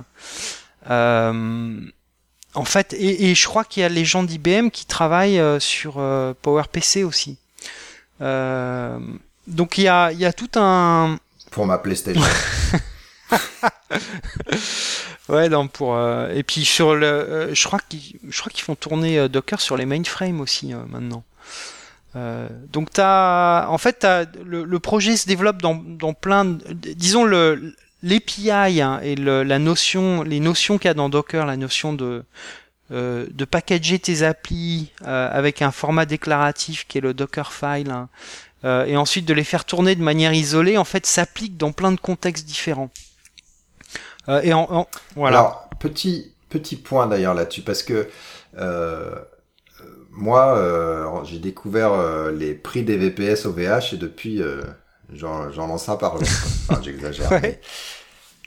D: Euh, en fait et, et je crois qu'il y a les gens d'IBM qui travaillent euh, sur euh, PowerPC aussi. Euh, donc il y a il y a tout un
B: pour ma PlayStation. [LAUGHS]
D: ouais, non, pour euh, et puis sur le, euh, je crois qu'ils, je crois qu'ils font tourner euh, Docker sur les mainframes aussi maintenant. donc t'as, en fait, as, le, le, projet se développe dans, dans plein, de, disons le l'API hein, et le, la notion, les notions qu'il y a dans Docker, la notion de de packager tes applis avec un format déclaratif qui est le Dockerfile hein, et ensuite de les faire tourner de manière isolée, en fait, s'applique dans plein de contextes différents.
B: Euh, et en, voilà. Alors, petit, petit point d'ailleurs là-dessus, parce que euh, moi, euh, j'ai découvert euh, les prix des VPS au VH et depuis, j'en lance un par jour. Enfin, j'exagère. ouais.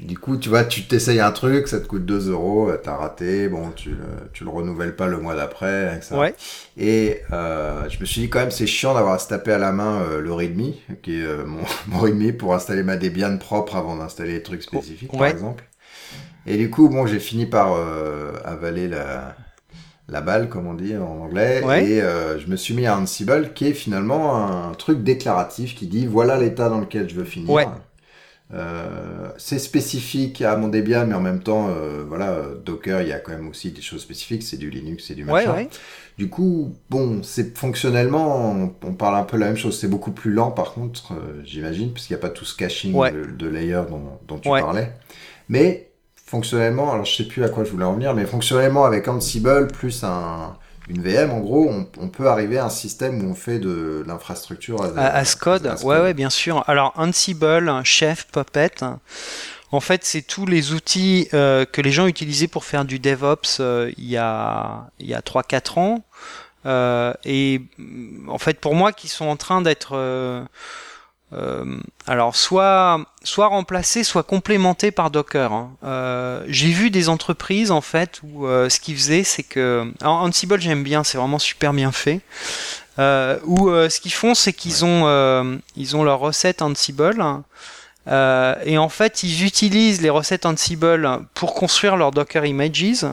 B: Du coup, tu vois, tu t'essayes un truc, ça te coûte 2 euros, euh, t'as raté, bon, tu, tu le renouvelles pas le mois d'après,
D: Ouais.
B: Et euh, je me suis dit quand même, c'est chiant d'avoir à se taper à la main euh, le README, qui est euh, mon, [LAUGHS] mon pour installer ma Debian propre avant d'installer des trucs spécifiques, par exemple. Et du coup, bon, j'ai fini par avaler la, la balle, comme on dit en anglais,
D: ouais.
B: et euh, je me suis mis à Ansible, qui est finalement un truc déclaratif qui dit voilà l'état dans lequel je veux finir.
D: Ouais.
B: Euh, c'est spécifique à mon Debian, mais en même temps, euh, voilà, Docker, il y a quand même aussi des choses spécifiques. C'est du Linux, c'est du machin.
D: Ouais, ouais.
B: Du coup, bon, c'est fonctionnellement, on, on, parle un peu la même chose. C'est beaucoup plus lent, par contre, euh, j'imagine, puisqu'il n'y a pas tout ce caching de, de layer dont, dont tu parlais. Mais fonctionnellement, alors je sais plus à quoi je voulais en venir, mais fonctionnellement avec Ansible plus un une VM, en gros, on, on, peut arriver à un système où on fait de l'infrastructure
D: à, à, à, code. À ouais, ouais, bien sûr. Alors, Ansible, Chef, Puppet, en fait, c'est tous les outils euh, que les gens utilisaient pour faire du DevOps euh, il y a, il y a 3-4 ans. Euh, et en fait, pour moi, qui sont en train d'être euh, alors soit soit remplacé, soit complémenté par Docker. Hein. Euh, J'ai vu des entreprises en fait où euh, ce qu'ils faisaient, c'est que alors, Ansible j'aime bien, c'est vraiment super bien fait. Où ce qu'ils font, c'est qu'ils ont ils ont leur recette Ansible. et en fait, ils utilisent les recettes Ansible pour construire leur Docker Images.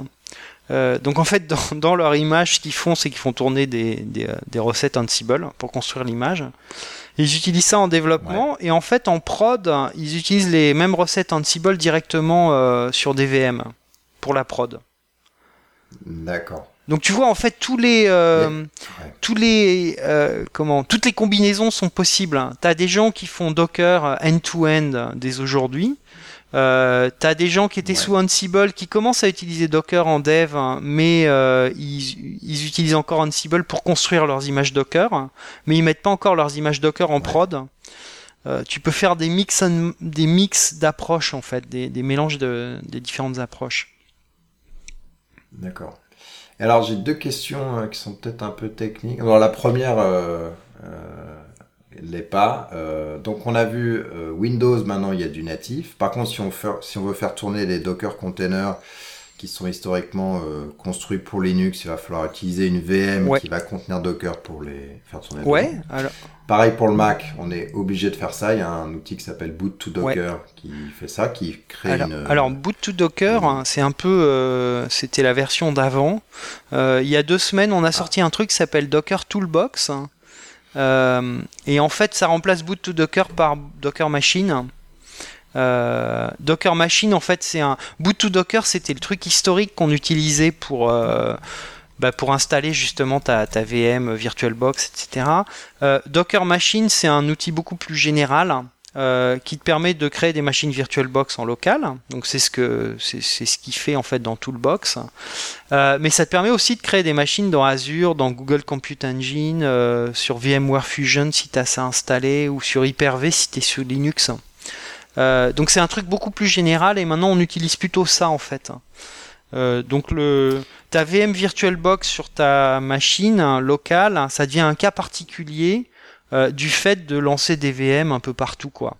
D: Euh, donc en fait, [LAUGHS] dans, dans leur image, ce qu'ils font, c'est qu'ils font tourner des, des, des, recettes Ansible pour construire l'image. Ils utilisent ça en développement ouais. et en fait en prod, ils utilisent les mêmes recettes Ansible directement euh, sur des VM pour la prod.
B: D'accord.
D: Donc tu vois en fait tous les euh, ouais. tous les euh, comment toutes les combinaisons sont possibles. Tu as des gens qui font Docker end-to-end -end dès aujourd'hui. Euh, t'as des gens qui étaient ouais. sous Ansible qui commencent à utiliser Docker en dev, hein, mais euh, ils, ils, utilisent encore Ansible pour construire leurs images Docker, mais ils mettent pas encore leurs images Docker en prod. Euh, tu peux faire des mix, des mix d'approches en fait, des, des mélanges de, des différentes approches.
B: D'accord. Alors j'ai deux questions qui sont peut-être un peu techniques. Alors la première l'est pas. Euh, donc on a vu euh, Windows, maintenant il y a du natif. Par contre, si on, fait, si on veut faire tourner les Docker containers qui sont historiquement euh, construits pour Linux, il va falloir utiliser une VM
D: ouais.
B: qui va contenir Docker pour les faire tourner.
D: Ouais. Alors...
B: Pareil pour le Mac, on est obligé de faire ça. Il y a un outil qui s'appelle Boot to Docker
D: ouais.
B: qui fait ça, qui crée
D: alors,
B: une.
D: Alors Boot to Docker, hein, c'est un peu, euh, c'était la version d'avant. Euh, il y a deux semaines, on a sorti un truc qui s'appelle Docker Toolbox. Euh, et en fait, ça remplace boot to Docker par Docker Machine. Euh, Docker Machine, en fait, c'est un boot to Docker, c'était le truc historique qu'on utilisait pour euh, bah, pour installer justement ta, VM, VirtualBox, etc. Docker Machine, c'est un outil beaucoup plus général. Euh, qui te permet de créer des machines VirtualBox en local. Donc c'est ce que c'est ce qu'il fait en fait dans Toolbox. Euh, mais ça te permet aussi de créer des machines dans Azure, dans Google Compute Engine, euh, sur VMware Fusion si tu as ça installé, ou sur Hyper-V si tu es sur Linux. Euh, donc c'est un truc beaucoup plus général et maintenant on utilise plutôt ça en fait. Euh, donc le ta VM VirtualBox sur ta machine locale, ça devient un cas particulier euh, du fait de lancer des VM un peu partout quoi.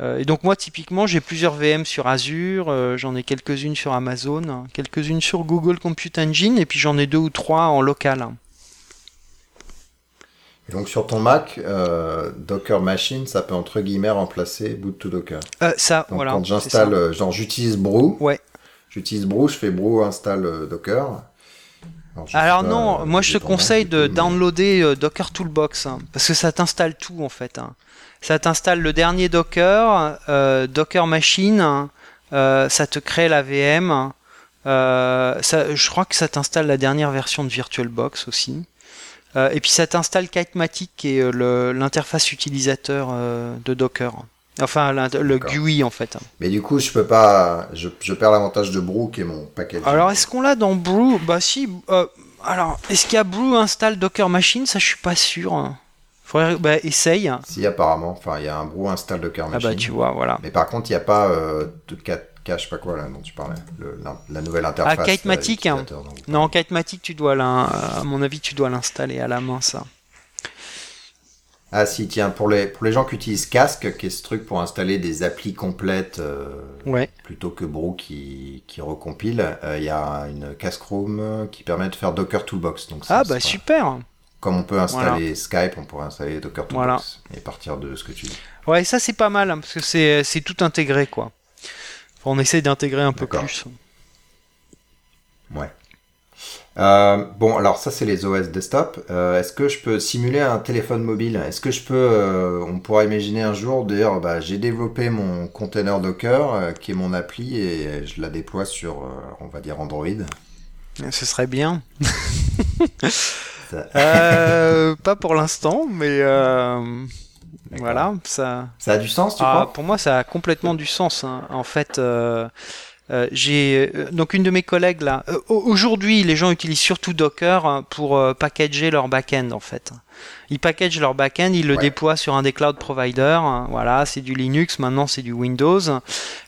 D: Euh, et donc moi typiquement j'ai plusieurs VM sur Azure, euh, j'en ai quelques-unes sur Amazon, quelques-unes sur Google Compute Engine et puis j'en ai deux ou trois en local.
B: Et donc sur ton Mac, euh, Docker Machine, ça peut entre guillemets remplacer Boot to Docker.
D: ça,
B: donc,
D: voilà.
B: Quand j'installe, genre j'utilise Brew.
D: Ouais.
B: J'utilise Brew, je fais Brew installe Docker.
D: Alors, non, moi je te conseille de downloader euh, Docker Toolbox hein, parce que ça t'installe tout en fait. Hein. ça t'installe le dernier Docker, euh, Docker Machine, euh, ça te crée la VM. Ça, je crois que ça t'installe la dernière version de VirtualBox aussi. Et puis ça t'installe Kitematic, qui est l'interface utilisateur de Docker. Enfin, le. GUI en fait.
B: Mais du coup, je peux pas. Je, je perds l'avantage de Brew qui est mon package.
D: Alors, est-ce qu'on l'a dans Brew? Bah si. euh, alors, est-ce qu'il y a Brew install Docker Machine? Ça, je suis pas sûr. Faudrait, bah, essaye.
B: Si, apparemment. Enfin, il y a un Brew install Docker
D: Ah
B: Machine.
D: bah tu vois, voilà.
B: Mais par contre, il n'y a pas euh, de ca- cache, je sais pas quoi, là, dont tu parlais. Le- la, la nouvelle interface.
D: Ah, Kitematic,
B: euh,
D: hein. Non, Kitematic, tu dois à mon avis, tu dois l'installer à la main, ça.
B: Ah si, tiens, pour les, pour les gens qui utilisent Casque, qui est ce truc pour installer des applis complètes euh,
D: Ouais.
B: plutôt que Brew qui, qui recompile, euh, il y a une Casque Room qui permet de faire Docker Toolbox. Donc ça,
D: Ah bah super.
B: Comme on peut installer Skype, on pourrait installer Docker
D: Voilà.
B: Toolbox et partir de ce que tu dis.
D: Ouais, ça c'est pas mal hein, parce que c'est tout intégré quoi. Enfin, on essaie d'intégrer un peu plus.
B: Ouais. Euh, bon, alors ça c'est les OS desktop. Euh, Est-ce que je peux simuler un téléphone mobile? Est-ce que je peux, euh, on pourra imaginer un jour dire, bah, j'ai développé mon container Docker euh, qui est mon appli et je la déploie sur, on va dire Android?
D: Ce serait bien. Pas pour l'instant, mais voilà, ça.
B: ça a du sens, tu
D: Ah,
B: crois?
D: pour moi, ça a complètement du sens. hein. En fait, euh, j'ai euh, donc une de mes collègues là. euh, au- Aujourd'hui, les gens utilisent surtout Docker hein, pour euh, packager leur backend en fait. Ils packagent leur backend, ils le
B: Ouais.
D: déploient sur un des cloud providers. hein. Voilà, c'est du Linux. Maintenant, c'est du Windows.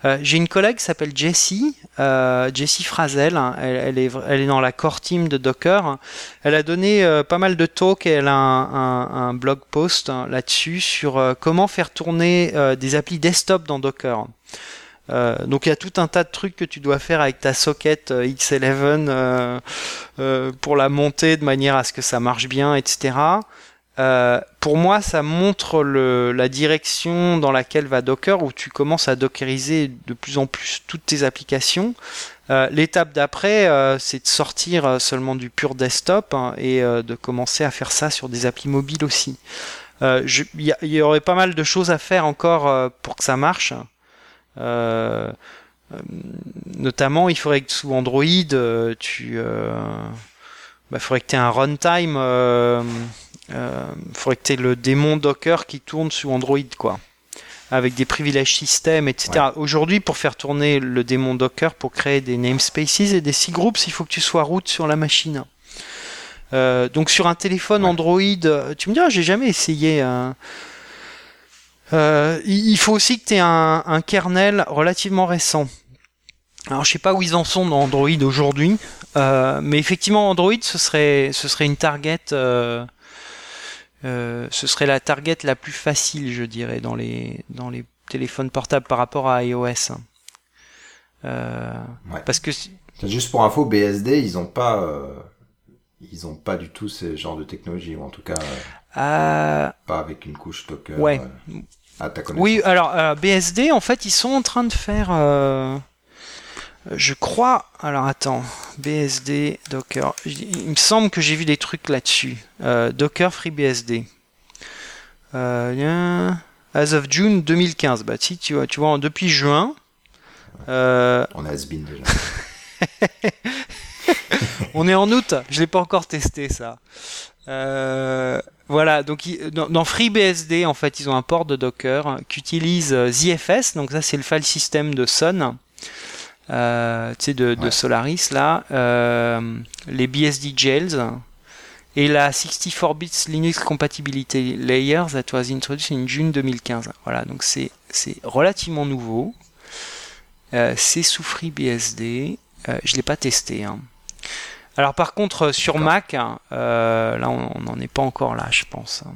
D: Euh, j'ai une collègue qui s'appelle Jessie, euh, Jessie Frazel. hein. Elle, elle est, elle est dans la core team de Docker. Elle a donné euh, pas mal de talks et elle a un, un- un blog post là-dessus sur euh, comment faire tourner euh, des applis desktop dans Docker. Euh, donc il y a tout un tas de trucs que tu dois faire avec ta socket euh, X11 euh, pour la monter de manière à ce que ça marche bien, etc. Pour moi, ça montre la direction dans laquelle va Docker, où tu commences à dockeriser de plus en plus toutes tes applications. L'étape d'après, c'est de sortir seulement du pur desktop hein, et de commencer à faire ça sur des applis mobiles aussi. Il y, aurait pas mal de choses à faire encore pour que ça marche. Euh, euh, notamment, il faudrait que sous Android, euh, tu, bah, faudrait que tu aies un runtime. Faudrait que tu aies le démon Docker qui tourne sous Android, quoi. Avec des privilèges système, etc. Aujourd'hui, pour faire tourner le démon Docker, pour créer des namespaces et des cgroups, il faut que tu sois root sur la machine. Euh, donc sur un téléphone
B: Ouais.
D: Android, tu me diras, j'ai jamais essayé. euh, euh, il faut aussi que tu aies un, un kernel relativement récent. Alors je sais pas où ils en sont dans Android aujourd'hui, euh, mais effectivement Android ce serait ce serait une target, euh, ce serait la target la plus facile je dirais dans les dans les téléphones portables par rapport à iOS.
B: Ouais.
D: Parce que
B: Juste pour info, BSD, ils ont pas, ils ont pas du tout ce genre de technologie, ou en tout cas euh, pas avec une couche Docker.
D: Ouais.
B: euh, à ta connaissance.
D: Oui, alors euh, BSD, en fait, ils sont en train de faire. euh, je crois. Alors attends, BSD, Docker. Il me semble que j'ai vu des trucs là-dessus. Euh, Docker FreeBSD. As of June 2015. Bah si, tu vois, tu vois, depuis juin.
B: On a Asbin déjà. [LAUGHS]
D: on est en août, je l'ai pas encore testé ça. Euh, voilà, donc dans, FreeBSD, en fait, ils ont un port de Docker qui utilise euh, ZFS, donc ça c'est le file system de Sun, euh, tu sais, de. Solaris là, euh, les BSD jails et la 64 bits Linux compatibility layer that was introduced in June 2015. Voilà, donc c'est relativement nouveau. Euh, c'est sous FreeBSD. Euh, je l'ai pas testé. hein. Alors par contre euh, sur. Mac, hein, euh, là on n'en est pas encore là, je pense. hein.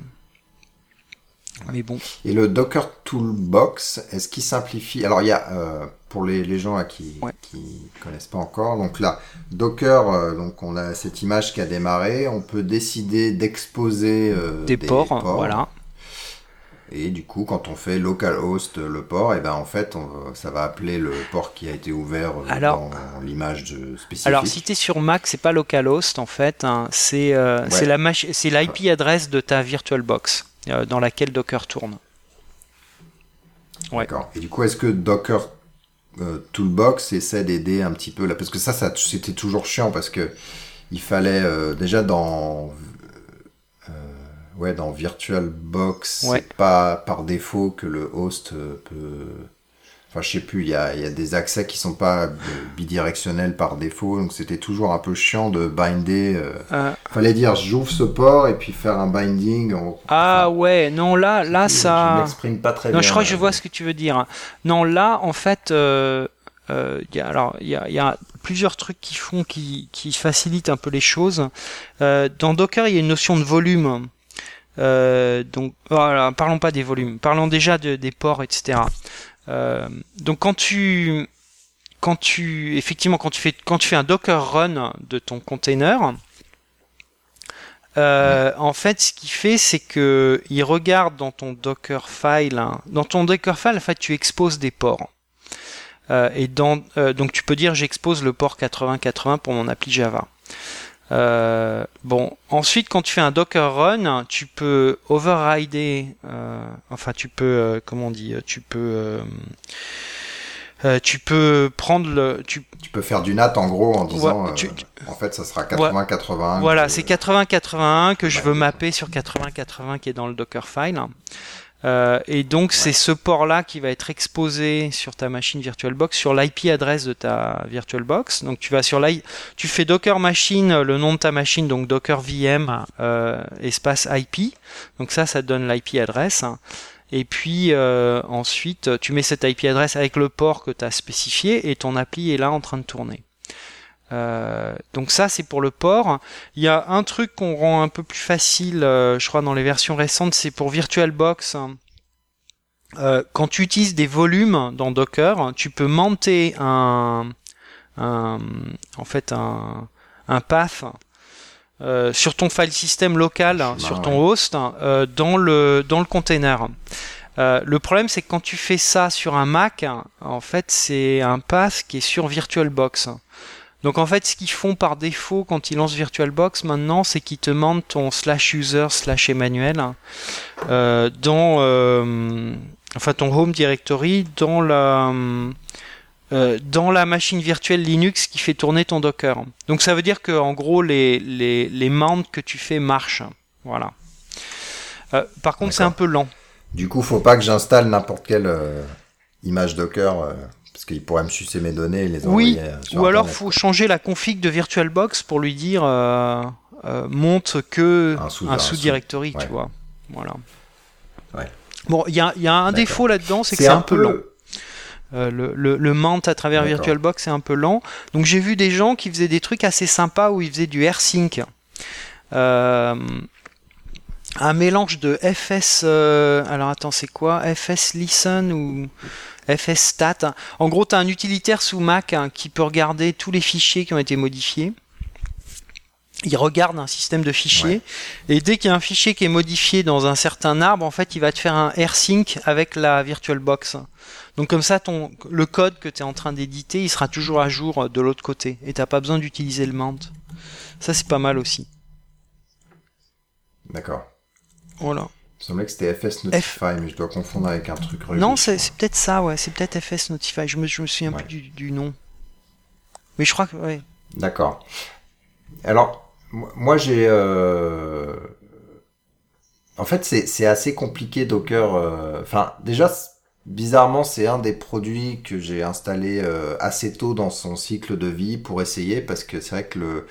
D: Mais bon.
B: Et le Docker Toolbox, est-ce qu'il simplifie? Alors il y a euh, pour les, les gens à qui
D: Ouais.
B: qui connaissent pas encore, donc là Docker, euh, donc on a cette image qui a démarré, on peut décider d'exposer
D: Des, ports, voilà.
B: Et du coup, quand on fait localhost le port, et ben en fait, on- ça va appeler le port qui a été ouvert euh,
D: Alors-
B: dans l'image spécifique.
D: Alors si tu es sur Mac, c'est pas localhost en fait, hein, c'est euh, l'IP adresse de ta VirtualBox euh, dans laquelle Docker tourne. Ouais.
B: D'accord. Et du coup, est-ce que Docker euh, Toolbox essaie d'aider un petit peu là? Parce que ça, ça c'était toujours chiant parce que il fallait euh, déjà dans euh, ouais dans VirtualBox,
D: Ouais.
B: c'est pas par défaut que le host euh, peut. Enfin, je sais plus, il y a, y a des accès qui sont pas bidirectionnels par défaut, donc c'était toujours un peu chiant de binder. euh,
D: Euh,
B: Fallait dire j'ouvre ce port et puis faire un binding. En...
D: ah ouais, non là, là
B: Je
D: ça.
B: m'exprime pas très
D: Non,
B: bien.
D: je crois que je
B: là.
D: vois ce que tu veux dire. Non, là, en fait, euh, euh, il y a, alors il y a, y a plusieurs trucs qui font, qui, qui facilitent un peu les choses. Euh, dans Docker, il y a une notion de volume. Euh, donc, parlons pas des volumes, parlons déjà de- des ports, etc. Euh, donc, quand tu, quand tu, effectivement, quand tu fais, un Docker run de ton container, euh, en fait, ce qu'il fait, c'est que il regarde dans ton Docker file, hein, dans ton Docker file, en fait, tu exposes des ports. Et donc tu peux dire j'expose le port 8080 pour mon appli Java. Euh, bon, ensuite quand tu fais un Docker run, tu peux overrider, euh, enfin tu peux, euh, comment on dit, tu peux, euh, euh, tu peux prendre le, tu,
B: Tu peux faire du NAT en gros en disant
D: Ouais,
B: euh,
D: tu- tu-
B: en fait ça sera 80-81.
D: Voilà,
B: que-
D: c'est 80-81 que je
B: Ouais.
D: veux mapper sur 80-80 qui est dans le Dockerfile. Euh, et donc c'est ce port-là qui va être exposé sur ta machine VirtualBox, sur l'IP adresse de ta VirtualBox. Donc tu vas sur l'I, tu fais Docker machine, le nom de ta machine, donc Docker VM euh, espace IP. Donc ça, ça te donne l'IP adresse. Et puis euh, ensuite, tu mets cette IP adresse avec le port que tu as spécifié et ton appli est là en train de tourner. Euh, donc ça, c'est pour le port. Il y a un truc qu'on rend un peu plus facile, euh, je crois, dans les versions récentes, c'est pour VirtualBox. Euh, quand tu utilises des volumes dans Docker, tu peux monter un, un en fait un, un path sur ton file system local, sur ton host, dans le dans le container. Euh, le problème, c'est que quand tu fais ça sur un Mac, en fait, c'est un path qui est sur VirtualBox. Donc en fait, ce qu'ils font par défaut quand ils lancent VirtualBox maintenant, c'est qu'ils te demandent ton slash user slash Emmanuel euh, dans euh, enfin ton home directory dans la euh, dans la machine virtuelle Linux qui fait tourner ton Docker. Donc ça veut dire que en gros les les les mounts que tu fais marchent. Voilà. Par contre, c'est un peu lent.
B: Du coup, faut pas que j'installe n'importe quelle image Docker parce qu'il pourrait me sucer mes données et les
D: Oui,
B: envoyer. euh, sur
D: Ou alors
B: Internet.
D: faut changer la config de VirtualBox pour lui dire euh, euh, monte que
B: Un sous-
D: un
B: un
D: sous-directory,
B: sous-
D: tu
B: ouais.
D: vois. Voilà.
B: Ouais.
D: Bon, il y a, il y a un défaut là-dedans, c'est que c'est un, peu lent. Euh, le, le, le mount à travers. VirtualBox est un peu lent. Donc j'ai vu des gens qui faisaient des trucs assez sympas où ils faisaient du AirSync. Euh, un mélange de FS. euh, alors attends, c'est quoi? FS Listen ou FS Stat En gros, tu as un utilitaire sous Mac hein, qui peut regarder tous les fichiers qui ont été modifiés. Il regarde un système de fichiers et dès qu'il y a un fichier qui est modifié dans un certain arbre, en fait, il va te faire un AirSync avec la VirtualBox. Donc comme ça, ton, le code que tu es en train d'éditer, il sera toujours à jour de l'autre côté et t'as pas besoin d'utiliser le mount. Ça, c'est pas mal aussi.
B: D'accord.
D: Voilà.
B: Il semblait que c'était FS Notify, mais je dois confondre avec un truc relié.
D: Non, c'est peut-être ça, ouais. C'est peut-être FS Notify. Je me, je me souviens
B: Ouais.
D: plus du, du nom. Mais je crois que, ouais.
B: D'accord. Alors, moi j'ai. euh, En fait, c'est assez compliqué Docker. euh, Enfin, déjà, bizarrement, c'est un des produits que j'ai installé euh, assez tôt dans son cycle de vie pour essayer, parce que c'est vrai que le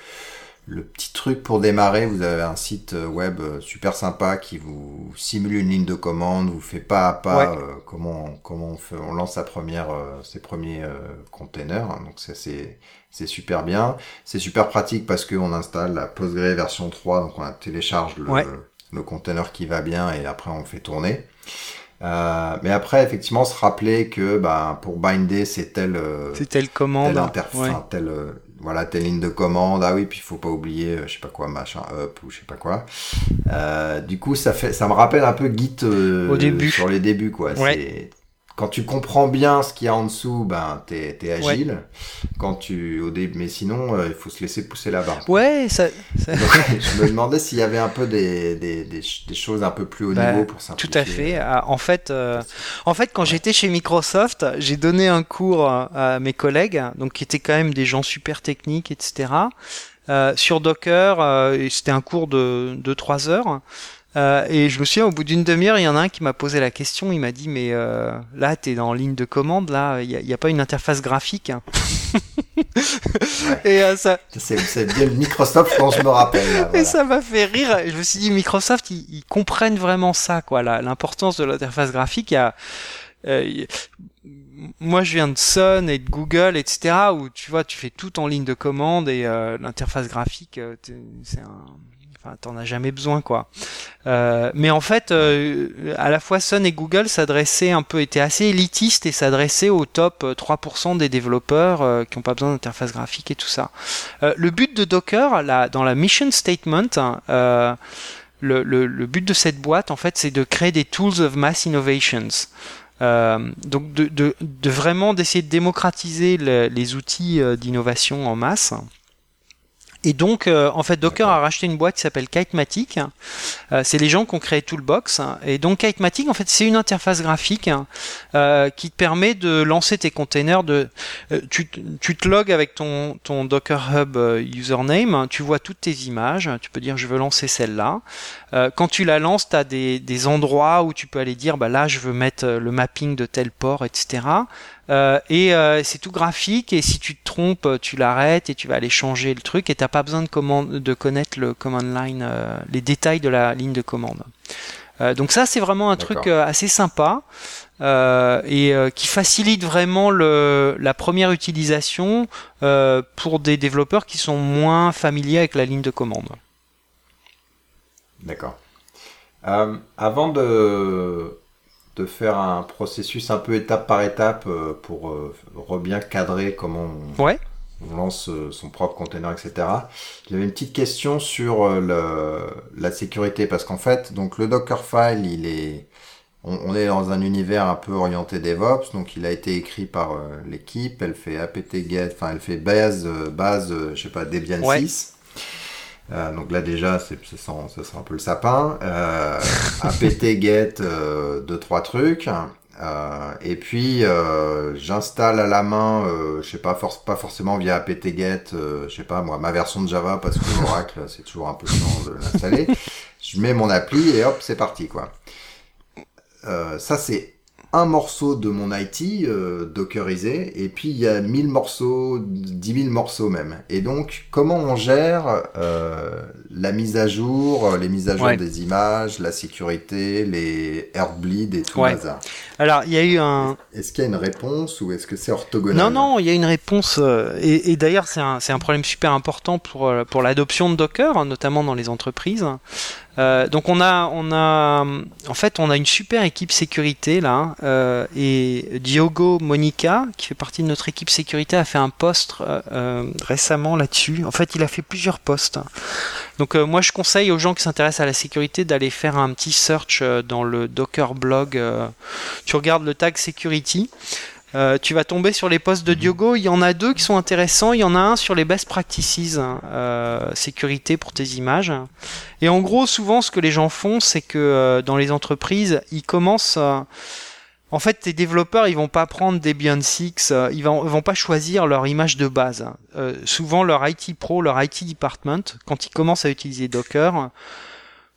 B: le petit truc pour démarrer, vous avez un site euh, web euh, super sympa qui vous simule une ligne de commande, vous fait pas à pas
D: Ouais.
B: euh, comment on- comment on, fait, on lance sa première euh, ses premiers euh, containers. hein. donc ça c'est c'est super bien. C'est super pratique parce qu'on installe la Postgre version 3, donc on télécharge le,
D: Ouais.
B: le container qui va bien et après on fait tourner. Euh, mais après, effectivement, se rappeler que bah, pour binder, c'est tel, euh,
D: C'est telle commande.
B: telle
D: ouais.
B: telle, voilà, telle ligne de commande. Ah oui, puis il faut pas oublier, euh, je sais pas quoi, machin, up ou je sais pas quoi. Euh, du coup, ça fait, ça me rappelle un peu Git euh,
D: Au début.
B: sur les débuts, quoi.
D: Ouais.
B: Quand tu comprends bien ce qu'il y a en dessous, ben t'es es agile. Quand tu au début, mais sinon euh, il faut se laisser pousser la barre.
D: Ouais, ça. [LAUGHS]
B: je me demandais s'il y avait un peu des, des, des, choses un peu plus haut bah, niveau pour simplifier.
D: Tout à fait. Ah, en fait, euh, en fait, quand j'étais chez Microsoft, j'ai donné un cours à mes collègues, donc qui étaient quand même des gens super techniques, etc. Euh, sur Docker, euh, c'était un cours de 2-3 heures. Euh, et je me souviens, au bout d'une demi-heure, il y en a un qui m'a posé la question. Il m'a dit, mais euh, là, t'es dans ligne de commande, là, il n'y a, a, pas une interface graphique. Hein. [LAUGHS]
B: et euh, ça. C'est bien Microsoft quand je me rappelle.
D: Et ça m'a fait rire. Je me suis dit, Microsoft, ils, ils comprennent vraiment ça, quoi, l'importance de l'interface graphique. Il y a, euh, moi, je viens de Sun et de Google, etc., où tu vois, tu fais tout en ligne de commande et euh, l'interface graphique, c'est un T'en as jamais besoin, quoi. Euh, mais en fait, euh, à la fois Sun et Google s'adressaient un peu, étaient assez élitistes et s'adressaient au top 3% euh, des développeurs euh, qui n'ont pas besoin d'interface graphique et tout ça. Euh, le but de Docker, là, dans la mission statement, hein, le, le, le, but de cette boîte, en fait, c'est de créer des tools of mass innovations. donc, de, de, de vraiment d'essayer de démocratiser les outils d'innovation en masse. Et donc, euh, en fait, Docker a racheté une boîte qui s'appelle Kitematic. Euh, c'est les gens qui ont créé Toolbox. Et donc, Kitematic, en fait, c'est une interface graphique euh, qui te permet de lancer tes containers. De, tu, tu, te logs avec ton, ton Docker Hub username. Tu vois toutes tes images. Tu peux dire, je veux lancer celle-là. quand tu la lances, tu as des, des, endroits où tu peux aller dire, bah là, je veux mettre le mapping de tel port, etc. Euh, et euh, c'est tout graphique et si tu te trompes, tu l'arrêtes et tu vas aller changer le truc et t'as pas besoin de, commande, de connaître le command line, euh, les détails de la ligne de commande. donc ça c'est vraiment un truc assez sympa et qui facilite vraiment le, la première utilisation pour des développeurs qui sont moins familiers avec la ligne de commande.
B: D'accord. avant de de faire un processus un peu étape par étape euh, pour euh, bien cadrer comment on, lance euh, son propre container, etc. J'avais une petite question sur la sécurité parce qu'en fait, donc le Dockerfile, il est, on, est dans un univers un peu orienté DevOps, donc il a été écrit par l'équipe, elle fait apt-get, enfin elle fait base, base, je sais pas, Debian 6. Euh, donc là déjà, c'est, ça sent un peu le sapin. Euh, apt-get, [LAUGHS] euh, deux trois trucs. Euh, et puis euh, j'installe à la main, euh, je sais pas, force, pas forcément via apt-get, je sais pas moi, ma version de Java parce que l'Oracle c'est toujours un peu chiant de l'installer. [LAUGHS] je mets mon appli et hop, c'est parti quoi. ça c'est un morceau de mon IT euh, dockerisé et puis il y a 1000 morceaux, 10 000 morceaux même. Et donc comment on gère euh, la mise à jour, les mises à jour des images, la sécurité, les Heartbleed et tout ouais.
D: Alors il y a eu un.
B: Est-ce qu'il y a une réponse ou est-ce que c'est orthogonal?
D: Non non, il y a une réponse euh, et, et d'ailleurs c'est un, un problème super important pour pour l'adoption de Docker, notamment dans les entreprises. Euh, donc on a, on a, en fait, on a une super équipe sécurité là, euh, et Diogo Monica, qui fait partie de notre équipe sécurité, a fait un post euh, récemment là-dessus. En fait, il a fait plusieurs posts. Donc moi, je conseille aux gens qui s'intéressent à la sécurité d'aller faire un petit search dans le Docker blog. tu regardes le tag security. Euh, tu vas tomber sur les posts de mhm. Diogo. Il y en a deux qui sont intéressants. Il y en a un sur les best practices, euh, sécurité pour tes images. Et en gros, souvent, ce que les gens font, c'est que euh, dans les entreprises, ils commencent. en fait, tes développeurs, ils vont pas prendre Debian 6, ils vont, vont pas choisir leur image de base. souvent, leur IT pro, leur IT department, quand ils commencent à utiliser Docker,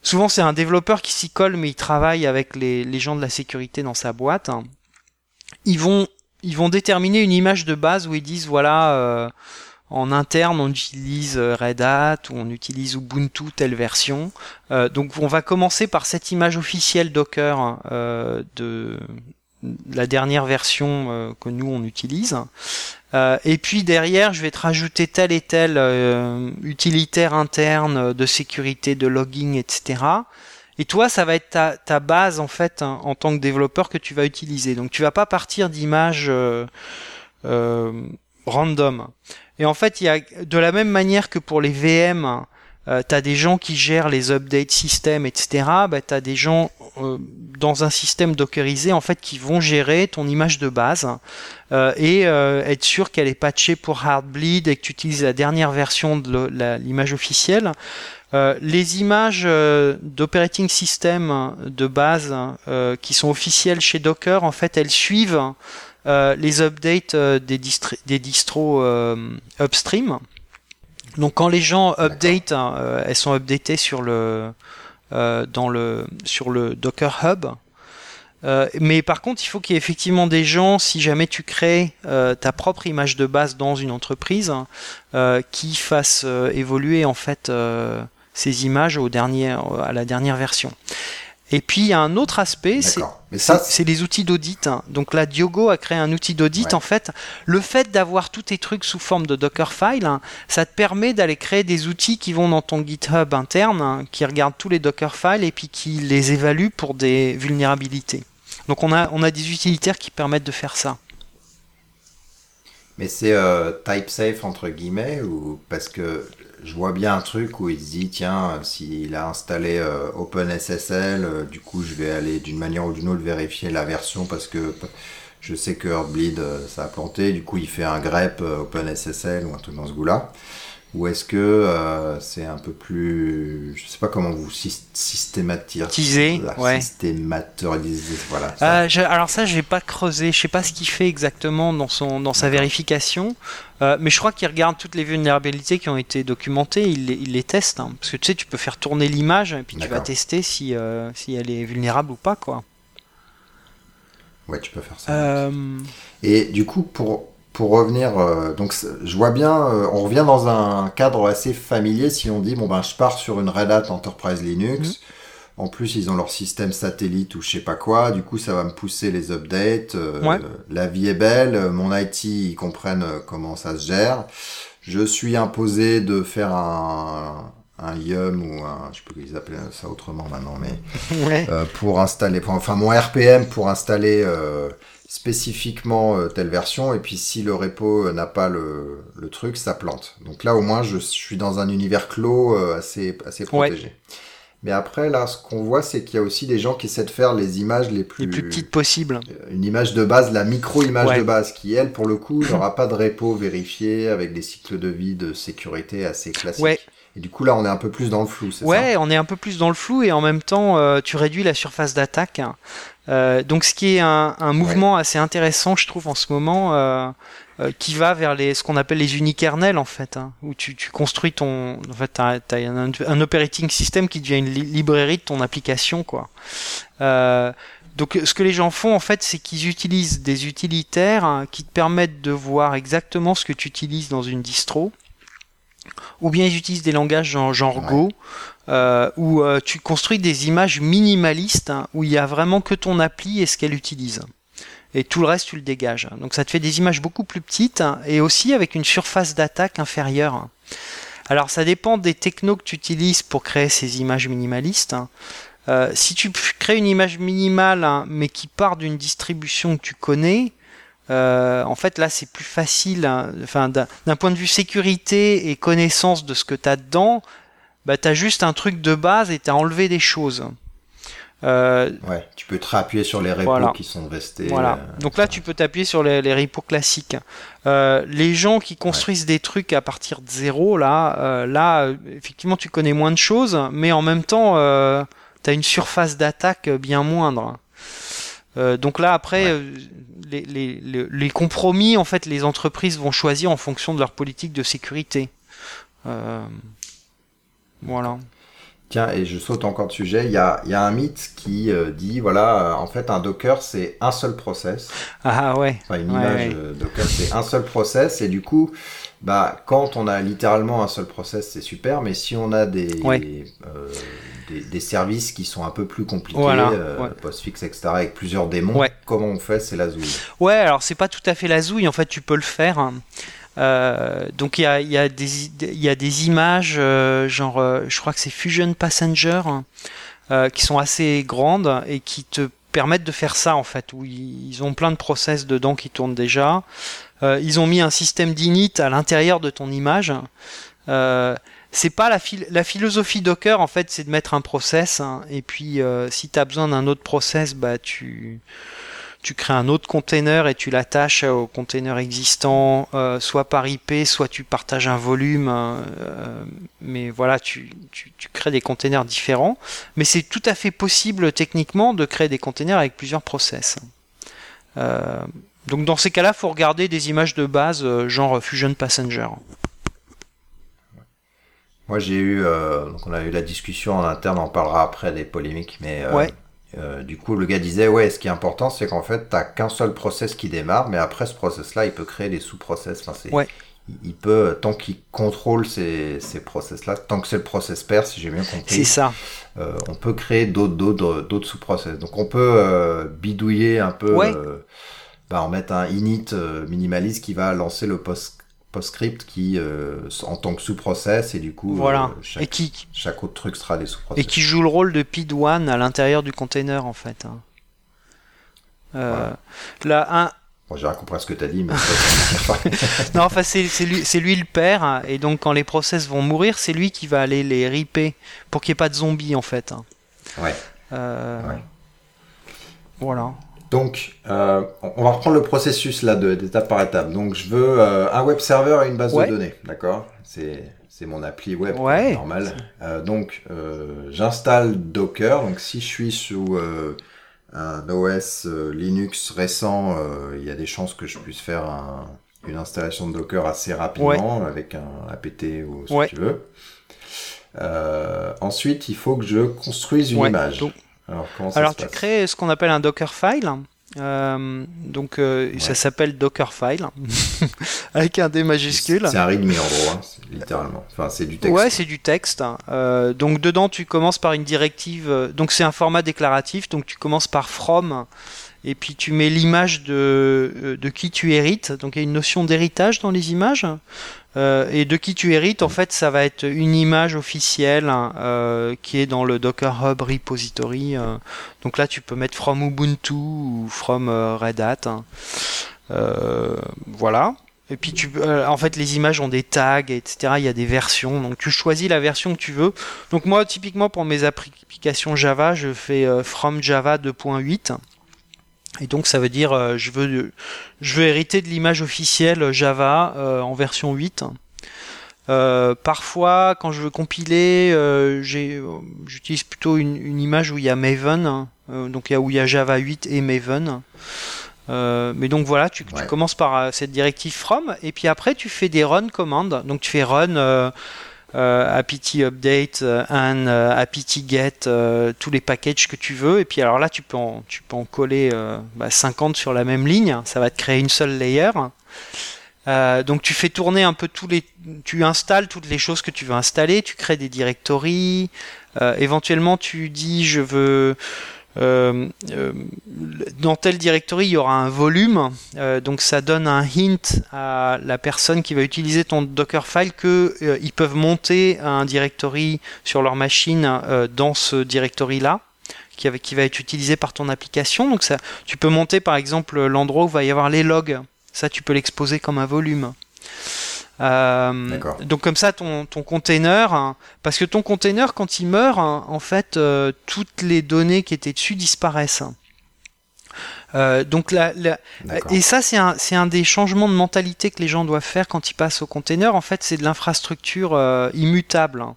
D: souvent c'est un développeur qui s'y colle, mais il travaille avec les, les gens de la sécurité dans sa boîte. Ils vont ils vont déterminer une image de base où ils disent voilà euh, en interne on utilise euh, Red Hat ou on utilise Ubuntu telle version. Euh, donc on va commencer par cette image officielle Docker de la dernière version que nous on utilise. et puis derrière, je vais te rajouter tel et tel utilitaire interne de sécurité, de logging, etc. Et toi, ça va être ta, base en fait hein, en tant que développeur que tu vas utiliser. Donc tu vas pas partir d'images euh, euh, random. Et en fait, il y a de la même manière que pour les VM, euh, tu as des gens qui gèrent les update systèmes, etc. Bah, tu as des gens euh, dans un système dockerisé en fait qui vont gérer ton image de base euh, et être sûr qu'elle est patchée pour Heartbleed et que tu utilises la dernière version de l'image officielle. Les images d'operating system de base qui sont officielles chez Docker, en fait, elles suivent les updates des, des distros upstream. Donc quand les gens update, hein, euh, elles sont updatées sur le euh, dans le sur le Docker Hub. Euh, mais par contre, il faut qu'il y ait effectivement des gens, si jamais tu crées ta propre image de base dans une entreprise, qui fassent évoluer en fait ces images au dernier, à la dernière version. Et puis il y a un autre aspect, c'est les outils d'audit. Donc là, Diogo a créé un outil d'audit. En fait, le fait d'avoir tous tes trucs sous forme de Dockerfile, hein, ça te permet d'aller créer des outils qui vont dans ton GitHub interne, hein, qui regardent tous les Dockerfiles et puis qui les évaluent pour des vulnérabilités. Donc on a, on a des utilitaires qui permettent de faire ça.
B: Mais c'est euh, type safe entre guillemets ou parce que je vois bien un truc où il se dit tiens s'il a installé euh, OpenSSL euh, du coup je vais aller d'une manière ou d'une autre vérifier la version parce que je sais que Heartbleed ça a planté. Du coup il fait un grep OpenSSL ou un truc dans ce goût là ou est-ce que euh, c'est un peu plus, je sais pas comment vous systématisez,
D: ouais.
B: voilà.
D: Euh, alors ça, j'ai pas creusé, je sais pas ce qu'il fait exactement dans son dans sa vérification, euh, mais je crois qu'il regarde toutes les vulnérabilités qui ont été documentées, il, il les teste, hein. parce que tu sais, tu peux faire tourner l'image et puis tu vas tester si si elle est vulnérable ou pas, quoi.
B: Ouais, tu peux faire ça. Et du coup, pour pour revenir, euh, donc je vois bien, euh, on revient dans un cadre assez familier si on dit bon ben je pars sur une Red Hat Enterprise Linux. Mhm. En plus, ils ont leur système satellite ou je sais pas quoi. Du coup, ça va me pousser les updates. Euh, la vie est belle. Mon IT, ils comprennent comment ça se gère. Je suis imposé de faire un, un YUM ou un, je sais pas comment ils appellent ça autrement maintenant, mais [LAUGHS] pour installer, enfin mon RPM pour installer spécifiquement euh, telle version, et puis si le repo euh, n'a pas le, le, truc, ça plante. Donc là, au moins, je suis dans un univers clos euh, assez, assez protégé. Mais après, là, ce qu'on voit, c'est qu'il y a aussi des gens qui essaient de faire les images les plus,
D: les plus petites possibles.
B: Une image de base, la micro-image de base, qui, elle, pour le coup, n'aura pas de repo vérifié avec des cycles de vie de sécurité assez classiques. Ouais. Et du coup, là, on est un peu plus dans le flou, c'est
D: ouais, on est un peu plus dans le flou et en même temps, tu réduis la surface d'attaque. Euh, donc ce qui est un, mouvement assez intéressant, je trouve, en ce moment, euh, euh, qui va vers les, ce qu'on appelle les unikernels, en fait, hein, où tu, construis ton... En fait, as un, operating system qui devient une librairie de ton application, quoi. donc ce que les gens font, en fait, c'est qu'ils utilisent des utilitaires hein, qui te permettent de voir exactement ce que tu utilises dans une distro ou bien ils utilisent des langages genre, Go, euh, où euh, tu construis des images minimalistes, hein, où il y a vraiment que ton appli et ce qu'elle utilise. Et tout le reste, tu le dégages. Donc ça te fait des images beaucoup plus petites, hein, et aussi avec une surface d'attaque inférieure. Alors ça dépend des technos que tu utilises pour créer ces images minimalistes. Hein. Euh, si tu crées une image minimale, mais qui part d'une distribution que tu connais, euh, en fait, là, c'est plus facile. Hein, enfin, d'un point de vue sécurité et connaissance de ce que tu as dedans, bah, tu as juste un truc de base et tu as enlevé des choses.
B: Euh, ouais, tu peux te réappuyer sur les repos qui sont restés.
D: Voilà. Euh, Donc là, tu peux t'appuyer sur les, les, repos classiques. les gens qui construisent des trucs à partir de zéro, là, là, effectivement, tu connais moins de choses, mais en même temps, tu as une surface d'attaque bien moindre. Donc là, après, les, compromis, en fait, les entreprises vont choisir en fonction de leur politique de sécurité. Euh, voilà.
B: Tiens, et je saute encore de sujet. Il y a, un mythe qui euh, dit voilà, euh, en fait, un Docker, c'est un seul process.
D: Ah ouais.
B: Enfin, une image Docker, c'est un seul process. Et du coup, bah, quand on a littéralement un seul process, c'est super. Mais si on a des, des, services qui sont un peu plus compliqués, euh, postfix, etc., avec plusieurs démons. Comment on fait C'est la zouille.
D: Ouais, alors c'est pas tout à fait la zouille, en fait, tu peux le faire. Hein. Euh, donc il y a, y, a des, y a des images, euh, genre, je crois que c'est Fusion Passenger, qui sont assez grandes et qui te permettent de faire ça en fait, où ils ont plein de process dedans qui tournent déjà. ils ont mis un système d'init à l'intérieur de ton image Euh, c'est pas la, la, philosophie Docker en fait, c'est de mettre un process hein, et puis euh, si tu as besoin d'un autre process, bah tu tu crées un autre container et tu l'attaches au container existant, euh, soit par IP, soit tu partages un volume. Hein, euh, mais voilà, tu, tu, crées des containers différents. Mais c'est tout à fait possible techniquement de créer des containers avec plusieurs process. Euh, donc dans ces cas-là, faut regarder des images de base genre Fusion Passenger.
B: Moi j'ai eu, donc on a eu la discussion en interne, on parlera après des polémiques, mais
D: ouais.
B: Euh, du coup, le gars disait, ouais, ce qui est important, c'est qu'en fait, t'as qu'un seul process qui démarre, mais après ce process-là, il peut créer des sous-process. Enfin, c'est,
D: ouais.
B: il, peut, tant qu'il contrôle ces, ces process-là, tant que c'est le process pair, si j'ai bien compris.
D: C'est ça.
B: Euh, on peut créer d'autres, d'autres, d'autres sous-process. Donc, on peut euh, bidouiller un peu,
D: ouais.
B: bah, en mettre un init minimaliste qui va lancer le post PostScript qui euh, en tant que sous-process et du coup
D: voilà.
B: euh, chaque,
D: et qui,
B: chaque autre truc sera des sous-process.
D: Et qui joue le rôle de PID1 à l'intérieur du container en fait. Hein. Euh,
B: Voilà.
D: Là, un,
B: Bon, j'ai rien compris à ce que tu as dit, mais [LAUGHS] [LAUGHS]
D: non, enfin c'est c'est lui, c'est lui le père hein, et donc quand les process vont mourir, c'est lui qui va aller les ripper pour qu'il n'y ait pas de zombies en fait. hein.
B: ouais.
D: Euh,
B: Ouais.
D: Voilà.
B: Donc, euh, on va reprendre le processus là d'étape par étape. Donc, je veux euh, un web server et une base
D: Ouais.
B: de données, d'accord? C'est c'est mon appli web
D: Ouais.
B: normal. Euh, donc, euh, j'installe Docker. Donc, si je suis sous euh, un OS euh, Linux récent, euh, il y a des chances que je puisse faire un- une installation de Docker assez rapidement avec un apt ou ce que tu veux. Euh, ensuite, il faut que je construise une image.
D: donc-
B: alors, comment ça
D: Alors
B: se
D: tu
B: passe
D: crées ce qu'on appelle un Dockerfile. Euh, donc euh, ça s'appelle Dockerfile [LAUGHS] avec un D majuscule.
B: C'est un readme en gros, hein, littéralement. Enfin, c'est du texte.
D: Ouais, c'est du texte. Euh, donc dedans, tu commences par une directive. donc c'est un format déclaratif. Donc tu commences par from, et puis tu mets l'image de, euh, de qui tu hérites. Donc il y a une notion d'héritage dans les images. Euh, et de qui tu hérites, en fait, ça va être une image officielle hein, euh, qui est dans le Docker Hub repository. donc là, tu peux mettre from Ubuntu ou from Red Hat. hein. Voilà. Et puis tu, en fait, les images ont des tags, etc. Il y a des versions, donc tu choisis la version que tu veux. Donc moi, typiquement pour mes applications Java, je fais from Java 2.8. Et donc ça veut dire euh, je veux je veux hériter de l'image officielle Java euh, en version 8. Euh, parfois, quand je veux compiler, euh, j'utilise plutôt une, une image où il y a Maven, euh, donc il y a où il y a Java 8 et Maven. Mais donc voilà, tu, tu commences par cette directive from, et puis après tu fais des run commandes. Donc tu fais run euh, apt update euh, and euh, apt get euh, tous les packages que tu veux, et puis alors là tu peux en, tu peux en coller euh, bah, 50 sur la même ligne. Ça va te créer une seule layer. Euh, donc tu fais tourner un peu tous les, tu installes toutes les choses que tu veux installer, tu crées des directories, euh, éventuellement tu dis je veux euh, euh, dans tel directory il y aura un volume, euh, donc ça donne un hint à la personne qui va utiliser ton Dockerfile que euh, ils peuvent monter un directory sur leur machine dans ce directory là. Qui, va- être utilisé par ton application. Donc tu peux monter par exemple l'endroit où va y avoir les logs. Ça, tu peux l'exposer comme un volume. Euh, donc comme ça, ton, ton container, hein, parce que ton container, quand il meurt, hein, en fait, euh, toutes les données qui étaient dessus disparaissent. Euh, donc la, la- et ça, c'est un, c'est un des changements de mentalité que les gens doivent faire quand ils passent au container. En fait, c'est de l'infrastructure euh, immutable. hein.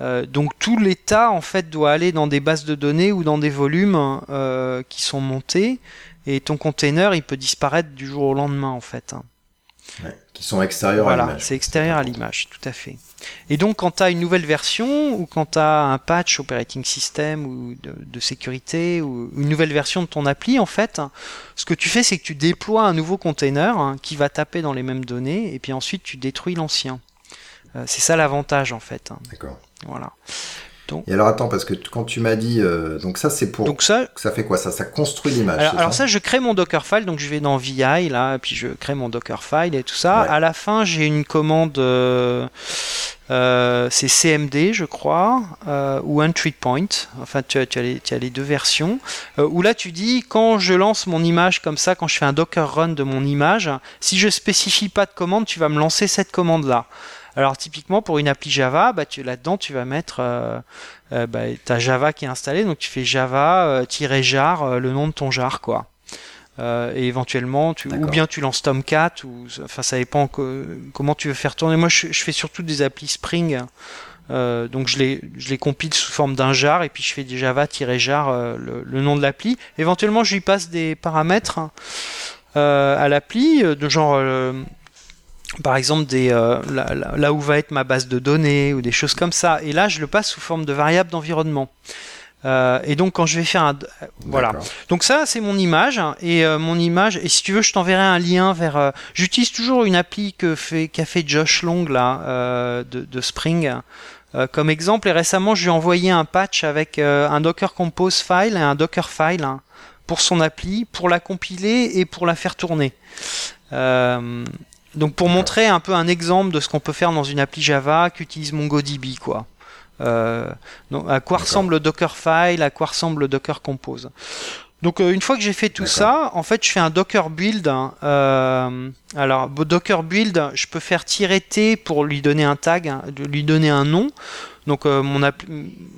D: Euh, donc tout l'état en fait doit aller dans des bases de données ou dans des volumes euh, qui sont montés et ton container il peut disparaître du jour au lendemain en fait.
B: Ouais, Qui sont extérieurs à
D: Voilà,
B: l'image.
D: c'est extérieur à l'image, tout à fait. Et donc, quand tu as une nouvelle version, ou quand tu as un patch operating system, ou de, de sécurité, ou une nouvelle version de ton appli, en fait, ce que tu fais, c'est que tu déploies un nouveau container hein, qui va taper dans les mêmes données, et puis ensuite tu détruis l'ancien. Euh, c'est ça l'avantage, en fait. hein.
B: D'accord.
D: Voilà.
B: Et alors attends, parce que quand tu m'as dit, euh, donc ça c'est pour,
D: Donc ça,
B: ça fait quoi? Ça Ça construit l'image.
D: Alors, ça, je crée mon Dockerfile, donc je vais dans VI là, puis je crée mon Dockerfile et tout ça.
B: Ouais.
D: À la fin, j'ai une commande, euh, euh, c'est CMD, je crois, ou Entry Point. Enfin, tu as, tu as, les, tu as les deux versions. Où là, tu dis quand je lance mon image comme ça, quand je fais un Docker run de mon image, si je spécifie pas de commande, tu vas me lancer cette commande là. Alors typiquement pour une appli Java, bah là-dedans tu vas mettre bah, ta Java qui est installée, donc tu fais Java jar le nom de ton jar quoi. et éventuellement tu ou bien tu lances Tomcat ou enfin ça dépend comment tu veux faire tourner. Moi je, je fais surtout des applis Spring. Euh, donc je les, je les compile sous forme d'un jar et puis je fais des java-jar euh, le, nom de l'appli. Éventuellement je lui passe des paramètres euh, à l'appli, de genre par exemple des, là, où va être ma base de données ou des choses comme ça. Et là je le passe sous forme de variable d'environnement. et donc quand je vais faire un voilà donc ça c'est mon image et mon image et si tu veux je t'enverrai un lien vers j'utilise toujours une appli que fait qu'a fait Josh Long là de, de Spring euh, comme exemple, et récemment, je lui ai envoyé un patch avec euh, un Docker Compose file et un Docker file hein, pour son appli, pour la compiler et pour la faire tourner. Euh, donc pour montrer un peu un exemple de ce qu'on peut faire dans une appli Java qu'utilise MongoDB, quoi. donc à quoi ressemble le Dockerfile, à quoi ressemble le Docker Compose. Donc euh, une fois que j'ai fait tout ça, en fait, je fais un Docker build. Hein. Euh, alors Docker build, je peux faire tirer T pour lui donner un tag, hein, lui donner un nom. Donc euh, mon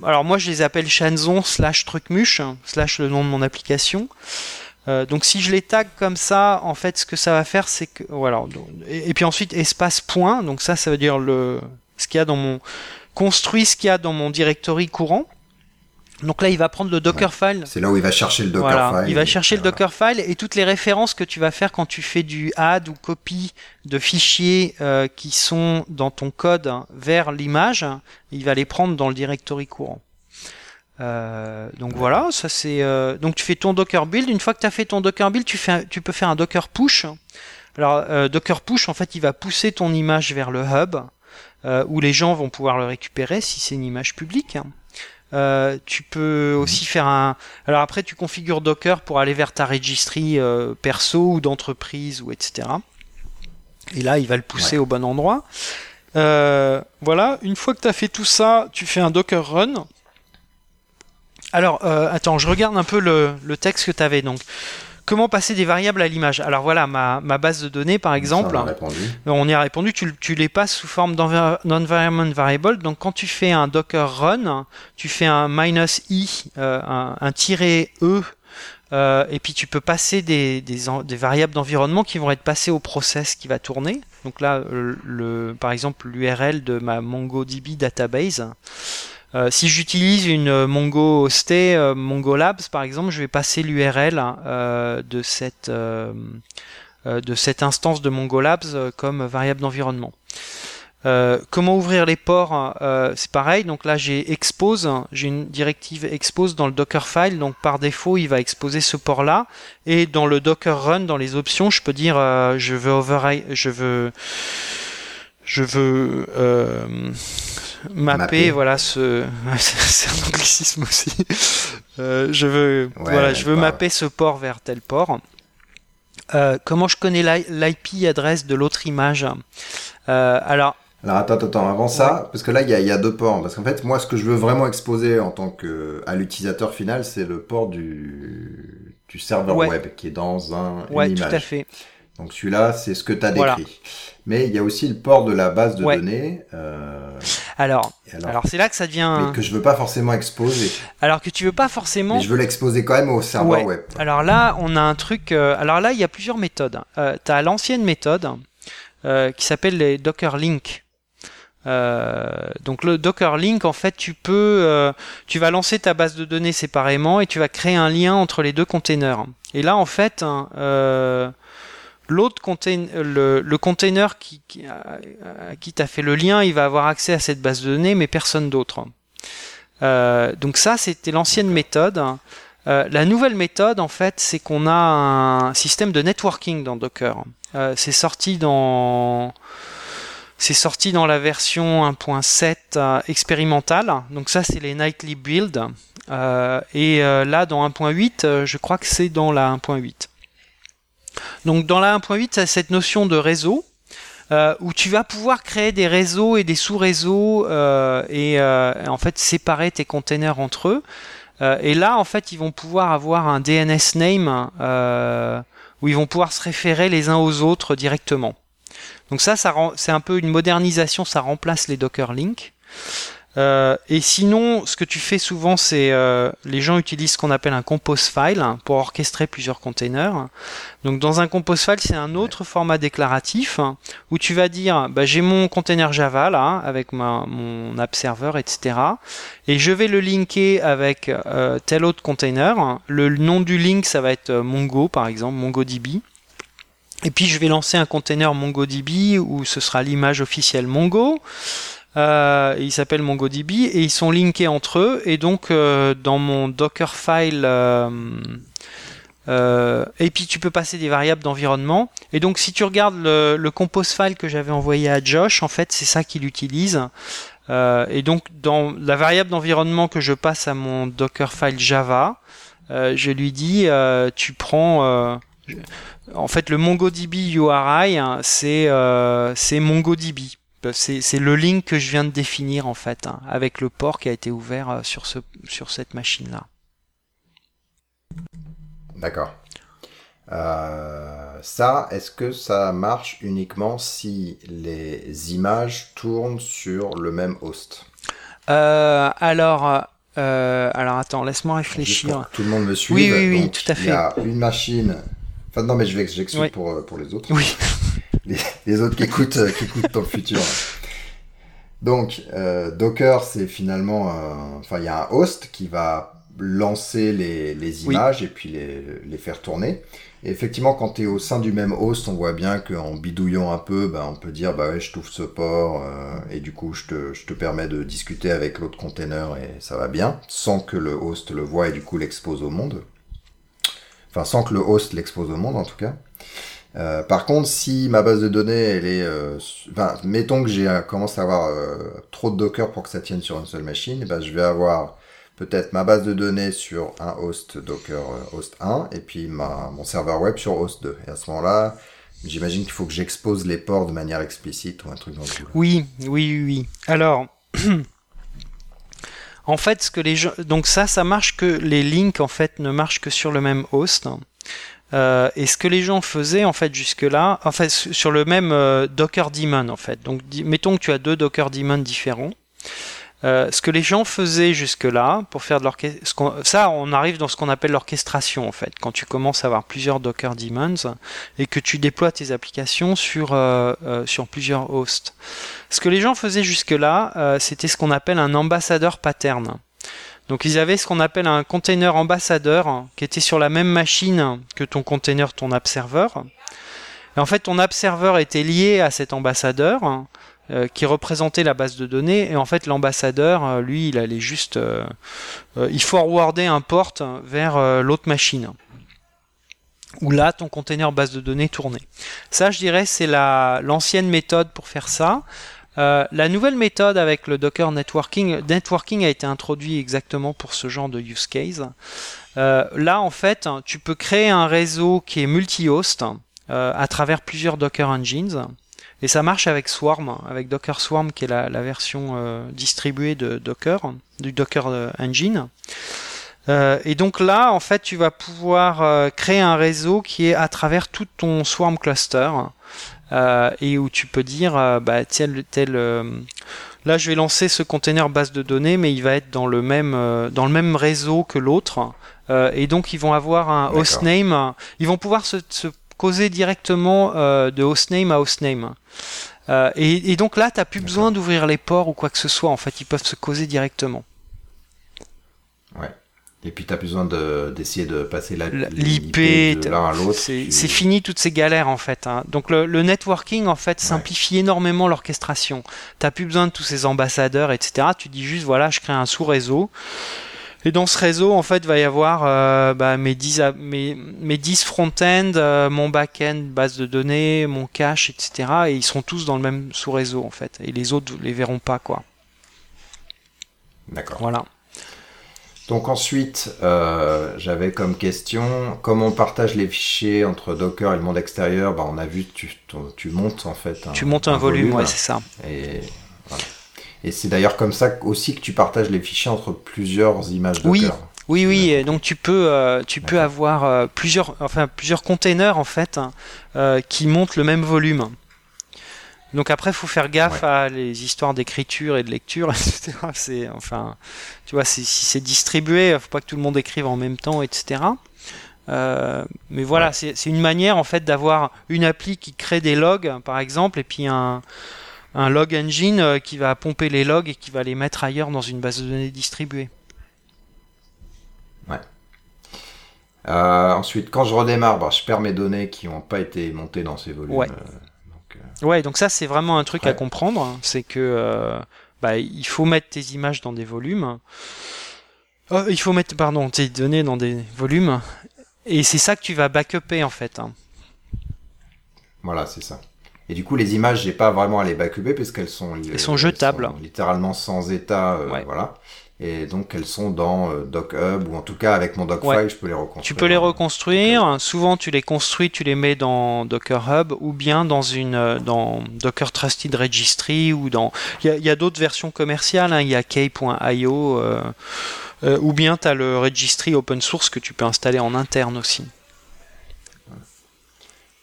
D: alors moi je les appelle chanson slash trucmuche hein, slash le nom de mon application. Donc si je les tag comme ça, en fait, ce que ça va faire, c'est que voilà. Et, puis ensuite espace point. Donc ça, ça veut dire le ce qu'il y a dans mon construit ce qu'il y a dans mon directory courant. Donc là, il va prendre le Dockerfile.
B: C'est là où il va chercher le Dockerfile.
D: Il va chercher le Dockerfile et toutes les références que tu vas faire quand tu fais du add ou copie de fichiers euh, qui sont dans ton code vers l'image, il va les prendre dans le directory courant. Euh, donc voilà, ça c'est euh, donc tu fais ton Docker build. Une fois que tu as fait ton Docker build, tu fais tu peux faire un Docker push. Alors Docker push, en fait, il va pousser ton image vers le hub où les gens vont pouvoir le récupérer si c'est une image publique. Euh, tu peux aussi faire un. Alors après, tu configures Docker pour aller vers ta registry euh, perso ou d'entreprise ou etc. Et là, il va le pousser au bon endroit. Euh, voilà. Une fois que tu as fait tout ça, tu fais un Docker run. Alors, attends, je regarde un peu le, le texte que tu avais. Donc, Comment passer des variables à l'image? Alors voilà, ma, base de données par exemple, on, y a répondu, tu, tu les passes sous forme d'environment variable. Donc quand tu fais un docker run, tu fais un minus i, euh, un, tiré e, euh, et puis tu peux passer des, des, variables d'environnement qui vont être passées au process qui va tourner. Donc là, le, par exemple, l'URL de ma MongoDB database. Euh, si j'utilise une euh, Mongo hostée, euh, Mongo Labs par exemple, je vais passer l'URL de cette de cette instance de Mongo Labs comme variable d'environnement. comment ouvrir les ports C'est pareil. Donc là, j'ai expose. J'ai une directive expose dans le Dockerfile. Donc par défaut, il va exposer ce port-là. Et dans le Docker Run, dans les options, je peux dire je veux override, je veux je veux mapper, voilà ce [LAUGHS] c'est un anglicisme aussi. Euh, je veux voilà, je veux mapper ce port vers tel port. Euh, comment je connais l'IP adresse de l'autre image? Euh, Alors
B: alors attends, attends, avant ça, parce que là il y a, y a, deux ports. Parce qu'en fait, moi, ce que je veux vraiment exposer en tant que à l'utilisateur final, c'est le port du, du serveur web qui est dans un
D: ouais,
B: une image.
D: tout à fait.
B: Donc celui-là, c'est ce que tu as décrit. Mais il y a aussi le port de la base de données. Euh...
D: Alors, alors, c'est là que ça devient.
B: Mais que je veux pas forcément exposer.
D: Alors que tu veux pas forcément.
B: Mais je veux l'exposer quand même au serveur web.
D: Alors là, on a un truc. Euh, alors là, il y a plusieurs méthodes. Euh, tu as l'ancienne méthode qui s'appelle les Docker Link. Donc le Docker Link, en fait, tu peux, tu vas lancer ta base de données séparément et tu vas créer un lien entre les deux containers. Et là, en fait, hein, l'autre container, le, le container qui, qui, à, qui t'a fait le lien, il va avoir accès à cette base de données, mais personne d'autre. Euh, donc ça, c'était l'ancienne méthode. Euh, la nouvelle méthode, en fait, c'est qu'on a un système de networking dans Docker. Euh, c'est sorti dans c'est sorti dans la version 1.7 euh, expérimentale. Donc ça, c'est les nightly builds. Euh, et euh, là, dans 1.8, je crois que c'est dans la 1.8. Donc dans la 1.8, c'est cette notion de réseau. où tu vas pouvoir créer des réseaux et des sous-réseaux et en fait séparer tes containers entre eux. et là, en fait, ils vont pouvoir avoir un DNS name où ils vont pouvoir se référer les uns aux autres directement. Donc ça, ça c'est un peu une modernisation, ça remplace les Docker Link. Euh, et sinon, ce que tu fais souvent, c'est euh, les gens utilisent ce qu'on appelle un compose file pour orchestrer plusieurs containers. Donc dans un compose file, c'est un autre format déclaratif où tu vas dire, bah, j'ai mon container Java là avec mon app server, etc. Et je vais le linker avec euh, tel autre container. Le nom du link, ça va être Mongo par exemple, MongoDB. Et puis je vais lancer un container MongoDB où ce sera l'image officielle Mongo. Euh, ils s'appellent MongoDB et ils sont linkés entre eux. Et donc euh, dans mon Dockerfile euh, euh, et puis tu peux passer des variables d'environnement. Et donc si tu regardes le, le compose file que j'avais envoyé à Josh, en fait c'est ça qu'il utilise. Euh, et donc dans la variable d'environnement que je passe à mon Dockerfile Java, euh, je lui dis tu prends en fait le MongoDB URI hein, c'est MongoDB. C'est le link que je viens de définir en fait, hein, avec le port qui a été ouvert euh, sur, ce, sur cette machine-là.
B: D'accord. Euh, ça, est-ce que ça marche uniquement si les images tournent sur le même host?
D: Euh, Alors, alors attends, laisse-moi réfléchir.
B: tout le monde me suit.
D: Oui, oui, oui, tout à fait. Il
B: y a une machine. Enfin non, mais je vais j'explique pour, pour les autres.
D: Oui
B: les, autres qui écoutent, euh, qui écoutent dans le futur. Donc, euh, Docker, c'est finalement, enfin, il y a un host qui va lancer les, les images et puis les, les, faire tourner. Et effectivement, quand tu es au sein du même host, on voit bien qu'en bidouillant un peu, bah, on peut dire, bah ouais, je t'ouvre ce port euh, et du coup, je te, je te permets de discuter avec l'autre container et ça va bien, sans que le host le voit et du coup l'expose au monde. Enfin, sans que le host l'expose au monde en tout cas. Euh, par contre, si ma base de données, elle est, euh, mettons que j'ai euh, commencé à avoir trop de Docker pour que ça tienne sur une seule machine, ben, je vais avoir peut-être ma base de données sur un host Docker host 1 et puis ma, mon serveur web sur host 2. Et à ce moment-là, j'imagine qu'il faut que j'expose les ports de manière explicite ou un truc dans le
D: genre. Oui, oui, oui. Alors. [CLEARS THROAT] en fait, ce que les gens, donc ça, ça marche que les links en fait ne marchent que sur le même host. Euh, et ce que les gens faisaient en fait jusque-là, en fait sur le même euh, Docker daemon en fait. Donc mettons que tu as deux Docker daemons différents. Euh, ce que les gens faisaient jusque-là pour faire de l'orchestration, ça on arrive dans ce qu'on appelle l'orchestration en fait. Quand tu commences à avoir plusieurs Docker daemons et que tu déploies tes applications sur sur plusieurs hosts. Ce que les gens faisaient jusque-là, c'était ce qu'on appelle un ambassadeur pattern. Donc ils avaient ce qu'on appelle un container ambassadeur qui était sur la même machine que ton container, ton app. Et en fait, ton app était lié à cet ambassadeur euh, qui représentait la base de données. Et en fait, l'ambassadeur, euh, lui, il allait juste, euh, il forwardait un port vers l'autre machine. Où là, ton container base de données tournait. Ça, je dirais, c'est la l'ancienne méthode pour faire ça. Euh, la nouvelle méthode avec le Docker Networking, networking a été introduit exactement pour ce genre de use case. Euh, là, en fait, tu peux créer un réseau qui est multi-host euh, à travers plusieurs Docker Engines. Et ça marche avec Swarm, avec Docker Swarm qui est la, version distribuée de Docker, du Docker Engine. et donc là, en fait, tu vas pouvoir créer un réseau qui est à travers tout ton Swarm cluster. Euh, et où tu peux dire euh, bah tel tel euh, là je vais lancer ce container base de données mais il va être dans le même dans le même réseau que l'autre. Et donc ils vont avoir un hostname. Ils vont pouvoir se, se causer directement de hostname à hostname. Et, et donc là tu n'as plus besoin d'ouvrir les ports ou quoi que ce soit. En fait ils peuvent se causer directement
B: et puis tu as besoin d'essayer de, passer
D: l'IP de l'un à l'autre. C'est fini toutes ces galères en fait. Hein. Donc le, networking en fait simplifie énormément l'orchestration. Tu plus besoin de tous ces ambassadeurs, etc. Tu dis juste voilà, je crée un sous-réseau. Et dans ce réseau, en fait, va y avoir euh, bah, mes 10, mes, mes 10 front-end, euh, mon back-end, base de données, mon cache, etc. Et ils seront tous dans le même sous-réseau, en fait. Et les autres les verront pas, quoi.
B: D'accord.
D: Voilà.
B: Donc ensuite, euh, j'avais comme question, comment on partage les fichiers entre Docker et le monde extérieur bah, On a vu, tu, tu montes en fait.
D: tu montes un, volume, ouais, c'est ça.
B: Et, et c'est d'ailleurs comme ça aussi que tu partages les fichiers entre plusieurs images Docker.
D: Oui. Oui, oui, donc tu peux, euh, tu peux avoir euh, plusieurs, enfin plusieurs containers en fait hein, qui montent le même volume. Donc après, faut faire gaffe à les histoires d'écriture et de lecture, [LAUGHS] etc. C'est enfin, tu vois, si c'est distribué, faut pas que tout le monde écrive en même temps, etc. Euh, mais voilà, c'est une manière en fait d'avoir une appli qui crée des logs, par exemple, et puis un, un log engine euh, qui va pomper les logs et qui va les mettre ailleurs dans une base de données distribuée.
B: Ouais. Euh, ensuite, quand je redémarre, bah, je perds mes données qui n'ont pas été montées dans ces volumes.
D: Ouais. Ouais, donc ça c'est vraiment un truc à comprendre, c'est que bah, il faut mettre tes images dans des volumes. il faut mettre pardon tes données dans des volumes et c'est ça que tu vas backuper en fait. Hein.
B: Voilà, c'est ça. Et du coup, les images, j'ai pas vraiment à les backuper parce qu'elles sont,
D: elles sont jetables,
B: littéralement sans état, euh, voilà. Et donc elles sont dans euh, DocHub ou en tout cas avec mon Docfile, je peux les reconstruire.
D: Tu peux les reconstruire. Souvent, tu les construis, tu les mets dans Docker Hub ou bien dans une euh, dans Docker Trusted Registry ou dans. Il y a, d'autres versions commerciales. Hein. Il y a K.io. Euh, ou bien tu as le registry open source que tu peux installer en interne aussi.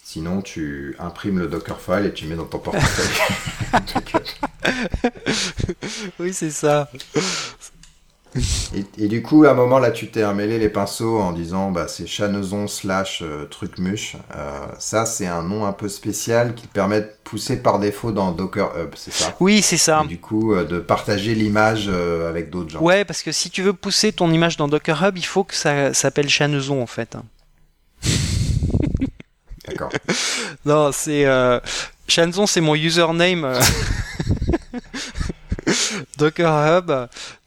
B: Sinon, tu imprimes le Dockerfile et tu mets dans ton portefeuille. [LAUGHS] [LAUGHS]
D: oui, c'est ça. [LAUGHS]
B: Et, du coup, à un moment là, tu t'es emmêlé les pinceaux en disant bah, c'est Chanezon slash euh, trucmuche. Euh, ça, c'est un nom un peu spécial qui te permet de pousser par défaut dans Docker Hub, c'est ça?
D: Oui, c'est ça.
B: Et du coup, euh, de partager l'image avec d'autres gens.
D: Ouais, parce que si tu veux pousser ton image dans Docker Hub, il faut que ça s'appelle Chanezon en fait.
B: D'accord. [LAUGHS]
D: non, c'est. Chanezon, c'est mon username. [LAUGHS] [LAUGHS] Docker Hub.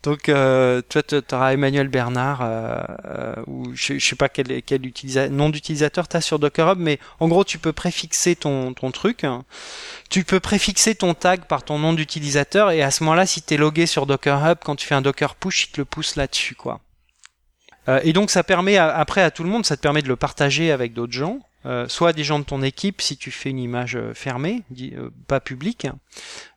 D: Donc, euh, toi, tu auras Emmanuel Bernard, euh, euh, ou je, ne sais pas quel, quel nom d'utilisateur tu as sur Docker Hub, mais en gros, tu peux préfixer ton, ton truc. Tu peux préfixer ton tag par ton nom d'utilisateur, et à ce moment-là, si tu es logué sur Docker Hub, quand tu fais un Docker push, il te le pousse là-dessus, quoi. et donc, ça permet après à tout le monde, ça te permet de le partager avec d'autres gens. Euh, soit des gens de ton équipe si tu fais une image fermée, pas publique,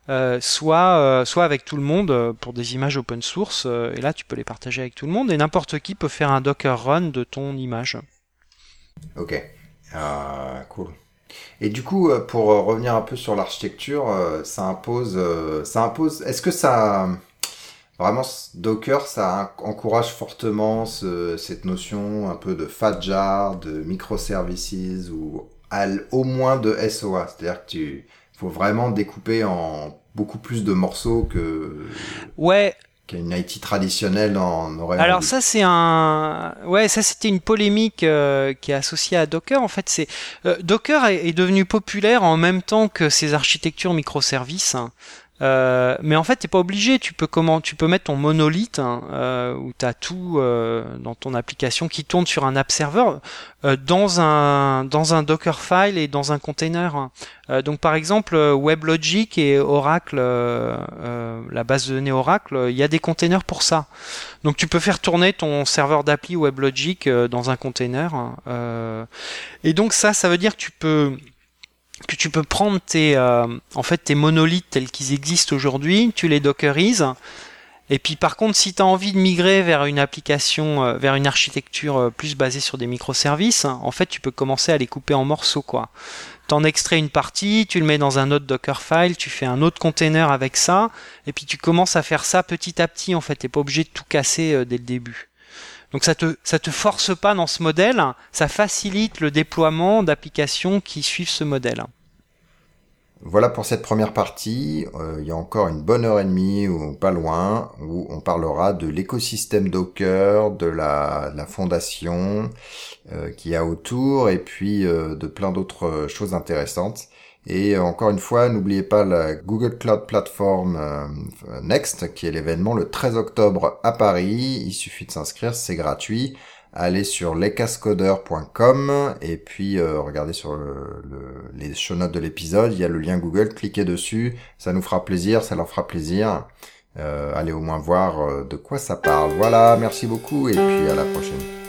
D: euh, soit, euh, soit avec tout le monde euh, pour des images open source. et là, tu peux les partager avec tout le monde et n'importe qui peut faire un Docker run de ton image.
B: Ok, cool. Et du coup, pour revenir un peu sur l'architecture, ça impose, ça impose. Est-ce que ça, vraiment, Docker, ça encourage fortement cette notion un peu de fat jar, de microservices ou au moins de SOA, c'est-à-dire que tu faut vraiment découper en beaucoup plus de morceaux que
D: ouais
B: qu'une IT traditionnelle en aurait.
D: Alors ça c'est un ouais ça c'était une polémique euh, qui est associée à Docker en fait c'est euh, Docker est, devenu populaire en même temps que ces architectures microservices hein. Euh, mais en fait, t'es pas obligé. Tu peux comment Tu peux mettre ton monolithe hein, euh, où t'as tout euh, dans ton application qui tourne sur un app server euh, dans un dans un Dockerfile et dans un container. Hein. donc par exemple, WebLogic et Oracle, la base de données Oracle, il y a des containers pour ça. Donc tu peux faire tourner ton serveur d'appli WebLogic dans un container. Hein. et donc ça, ça veut dire que tu peux que tu peux prendre tes, euh, en fait, tes monolithes tels qu'ils existent aujourd'hui, tu les dockerises, et puis par contre, si tu as envie de migrer vers une application, euh, vers une architecture euh, plus basée sur des microservices, en fait, tu peux commencer à les couper en morceaux, quoi. T'en extrais une partie, tu le mets dans un autre Dockerfile, tu fais un autre container avec ça, et puis tu commences à faire ça petit à petit, en fait. T'es pas obligé de tout casser dès le début. Donc ça te ça te force pas dans ce modèle, ça facilite le déploiement d'applications qui suivent ce modèle.
B: Voilà pour cette première partie. Euh, il y a encore une bonne heure et demie ou pas loin où on parlera de l'écosystème Docker, de la, fondation euh, qu'il y a autour et puis euh, de plein d'autres choses intéressantes. Et encore une fois, n'oubliez pas la Google Cloud Platform Next qui est l'événement le 13 octobre à Paris. Il suffit de s'inscrire, c'est gratuit allez sur lescascodeurs.com et puis euh, regardez sur le, les show notes de l'épisode, il y a le lien Google, cliquez dessus, ça nous fera plaisir, ça leur fera plaisir. Euh, allez au moins voir euh, de quoi ça parle. Voilà, merci beaucoup et puis à la prochaine.